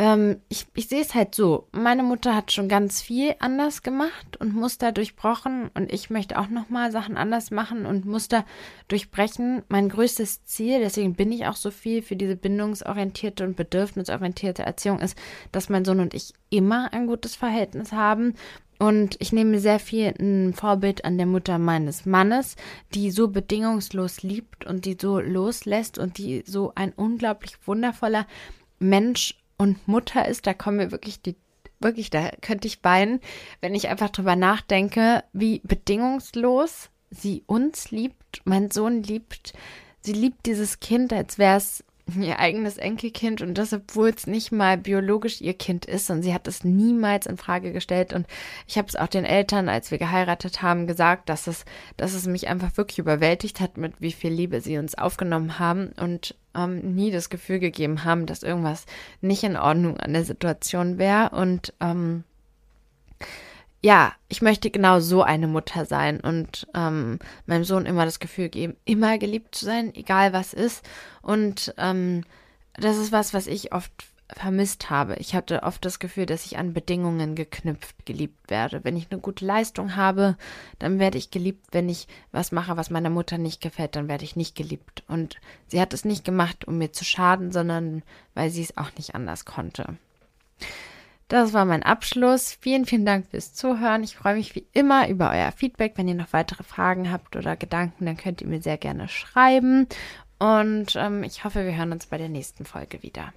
ähm, ich, ich sehe es halt so. Meine Mutter hat schon ganz viel anders gemacht und Muster durchbrochen und ich möchte auch nochmal Sachen anders machen und Muster durchbrechen. Mein größtes Ziel, deswegen bin ich auch so viel für diese bindungsorientierte und bedürfnisorientierte Erziehung, ist, dass mein Sohn und ich immer ein gutes Verhältnis haben und ich nehme sehr viel ein Vorbild an der Mutter meines Mannes, die so bedingungslos liebt und die so loslässt und die so ein unglaublich wundervoller Mensch und Mutter ist. Da kommen mir wirklich die, wirklich, da könnte ich weinen, wenn ich einfach drüber nachdenke, wie bedingungslos sie uns liebt, mein Sohn liebt. Sie liebt dieses Kind, als wäre es ihr eigenes Enkelkind und das, obwohl es nicht mal biologisch ihr Kind ist und sie hat es niemals in Frage gestellt und ich habe es auch den Eltern, als wir geheiratet haben, gesagt, dass es, dass es mich einfach wirklich überwältigt hat, mit wie viel Liebe sie uns aufgenommen haben und ähm, nie das Gefühl gegeben haben, dass irgendwas nicht in Ordnung an der Situation wäre und ähm, ja, ich möchte genau so eine Mutter sein und ähm, meinem Sohn immer das Gefühl geben, immer geliebt zu sein, egal was ist. Und ähm, das ist was, was ich oft vermisst habe. Ich hatte oft das Gefühl, dass ich an Bedingungen geknüpft geliebt werde. Wenn ich eine gute Leistung habe, dann werde ich geliebt. Wenn ich was mache, was meiner Mutter nicht gefällt, dann werde ich nicht geliebt. Und sie hat es nicht gemacht, um mir zu schaden, sondern weil sie es auch nicht anders konnte. Das war mein Abschluss. Vielen, vielen Dank fürs Zuhören. Ich freue mich wie immer über euer Feedback. Wenn ihr noch weitere Fragen habt oder Gedanken, dann könnt ihr mir sehr gerne schreiben. Und ähm, ich hoffe, wir hören uns bei der nächsten Folge wieder.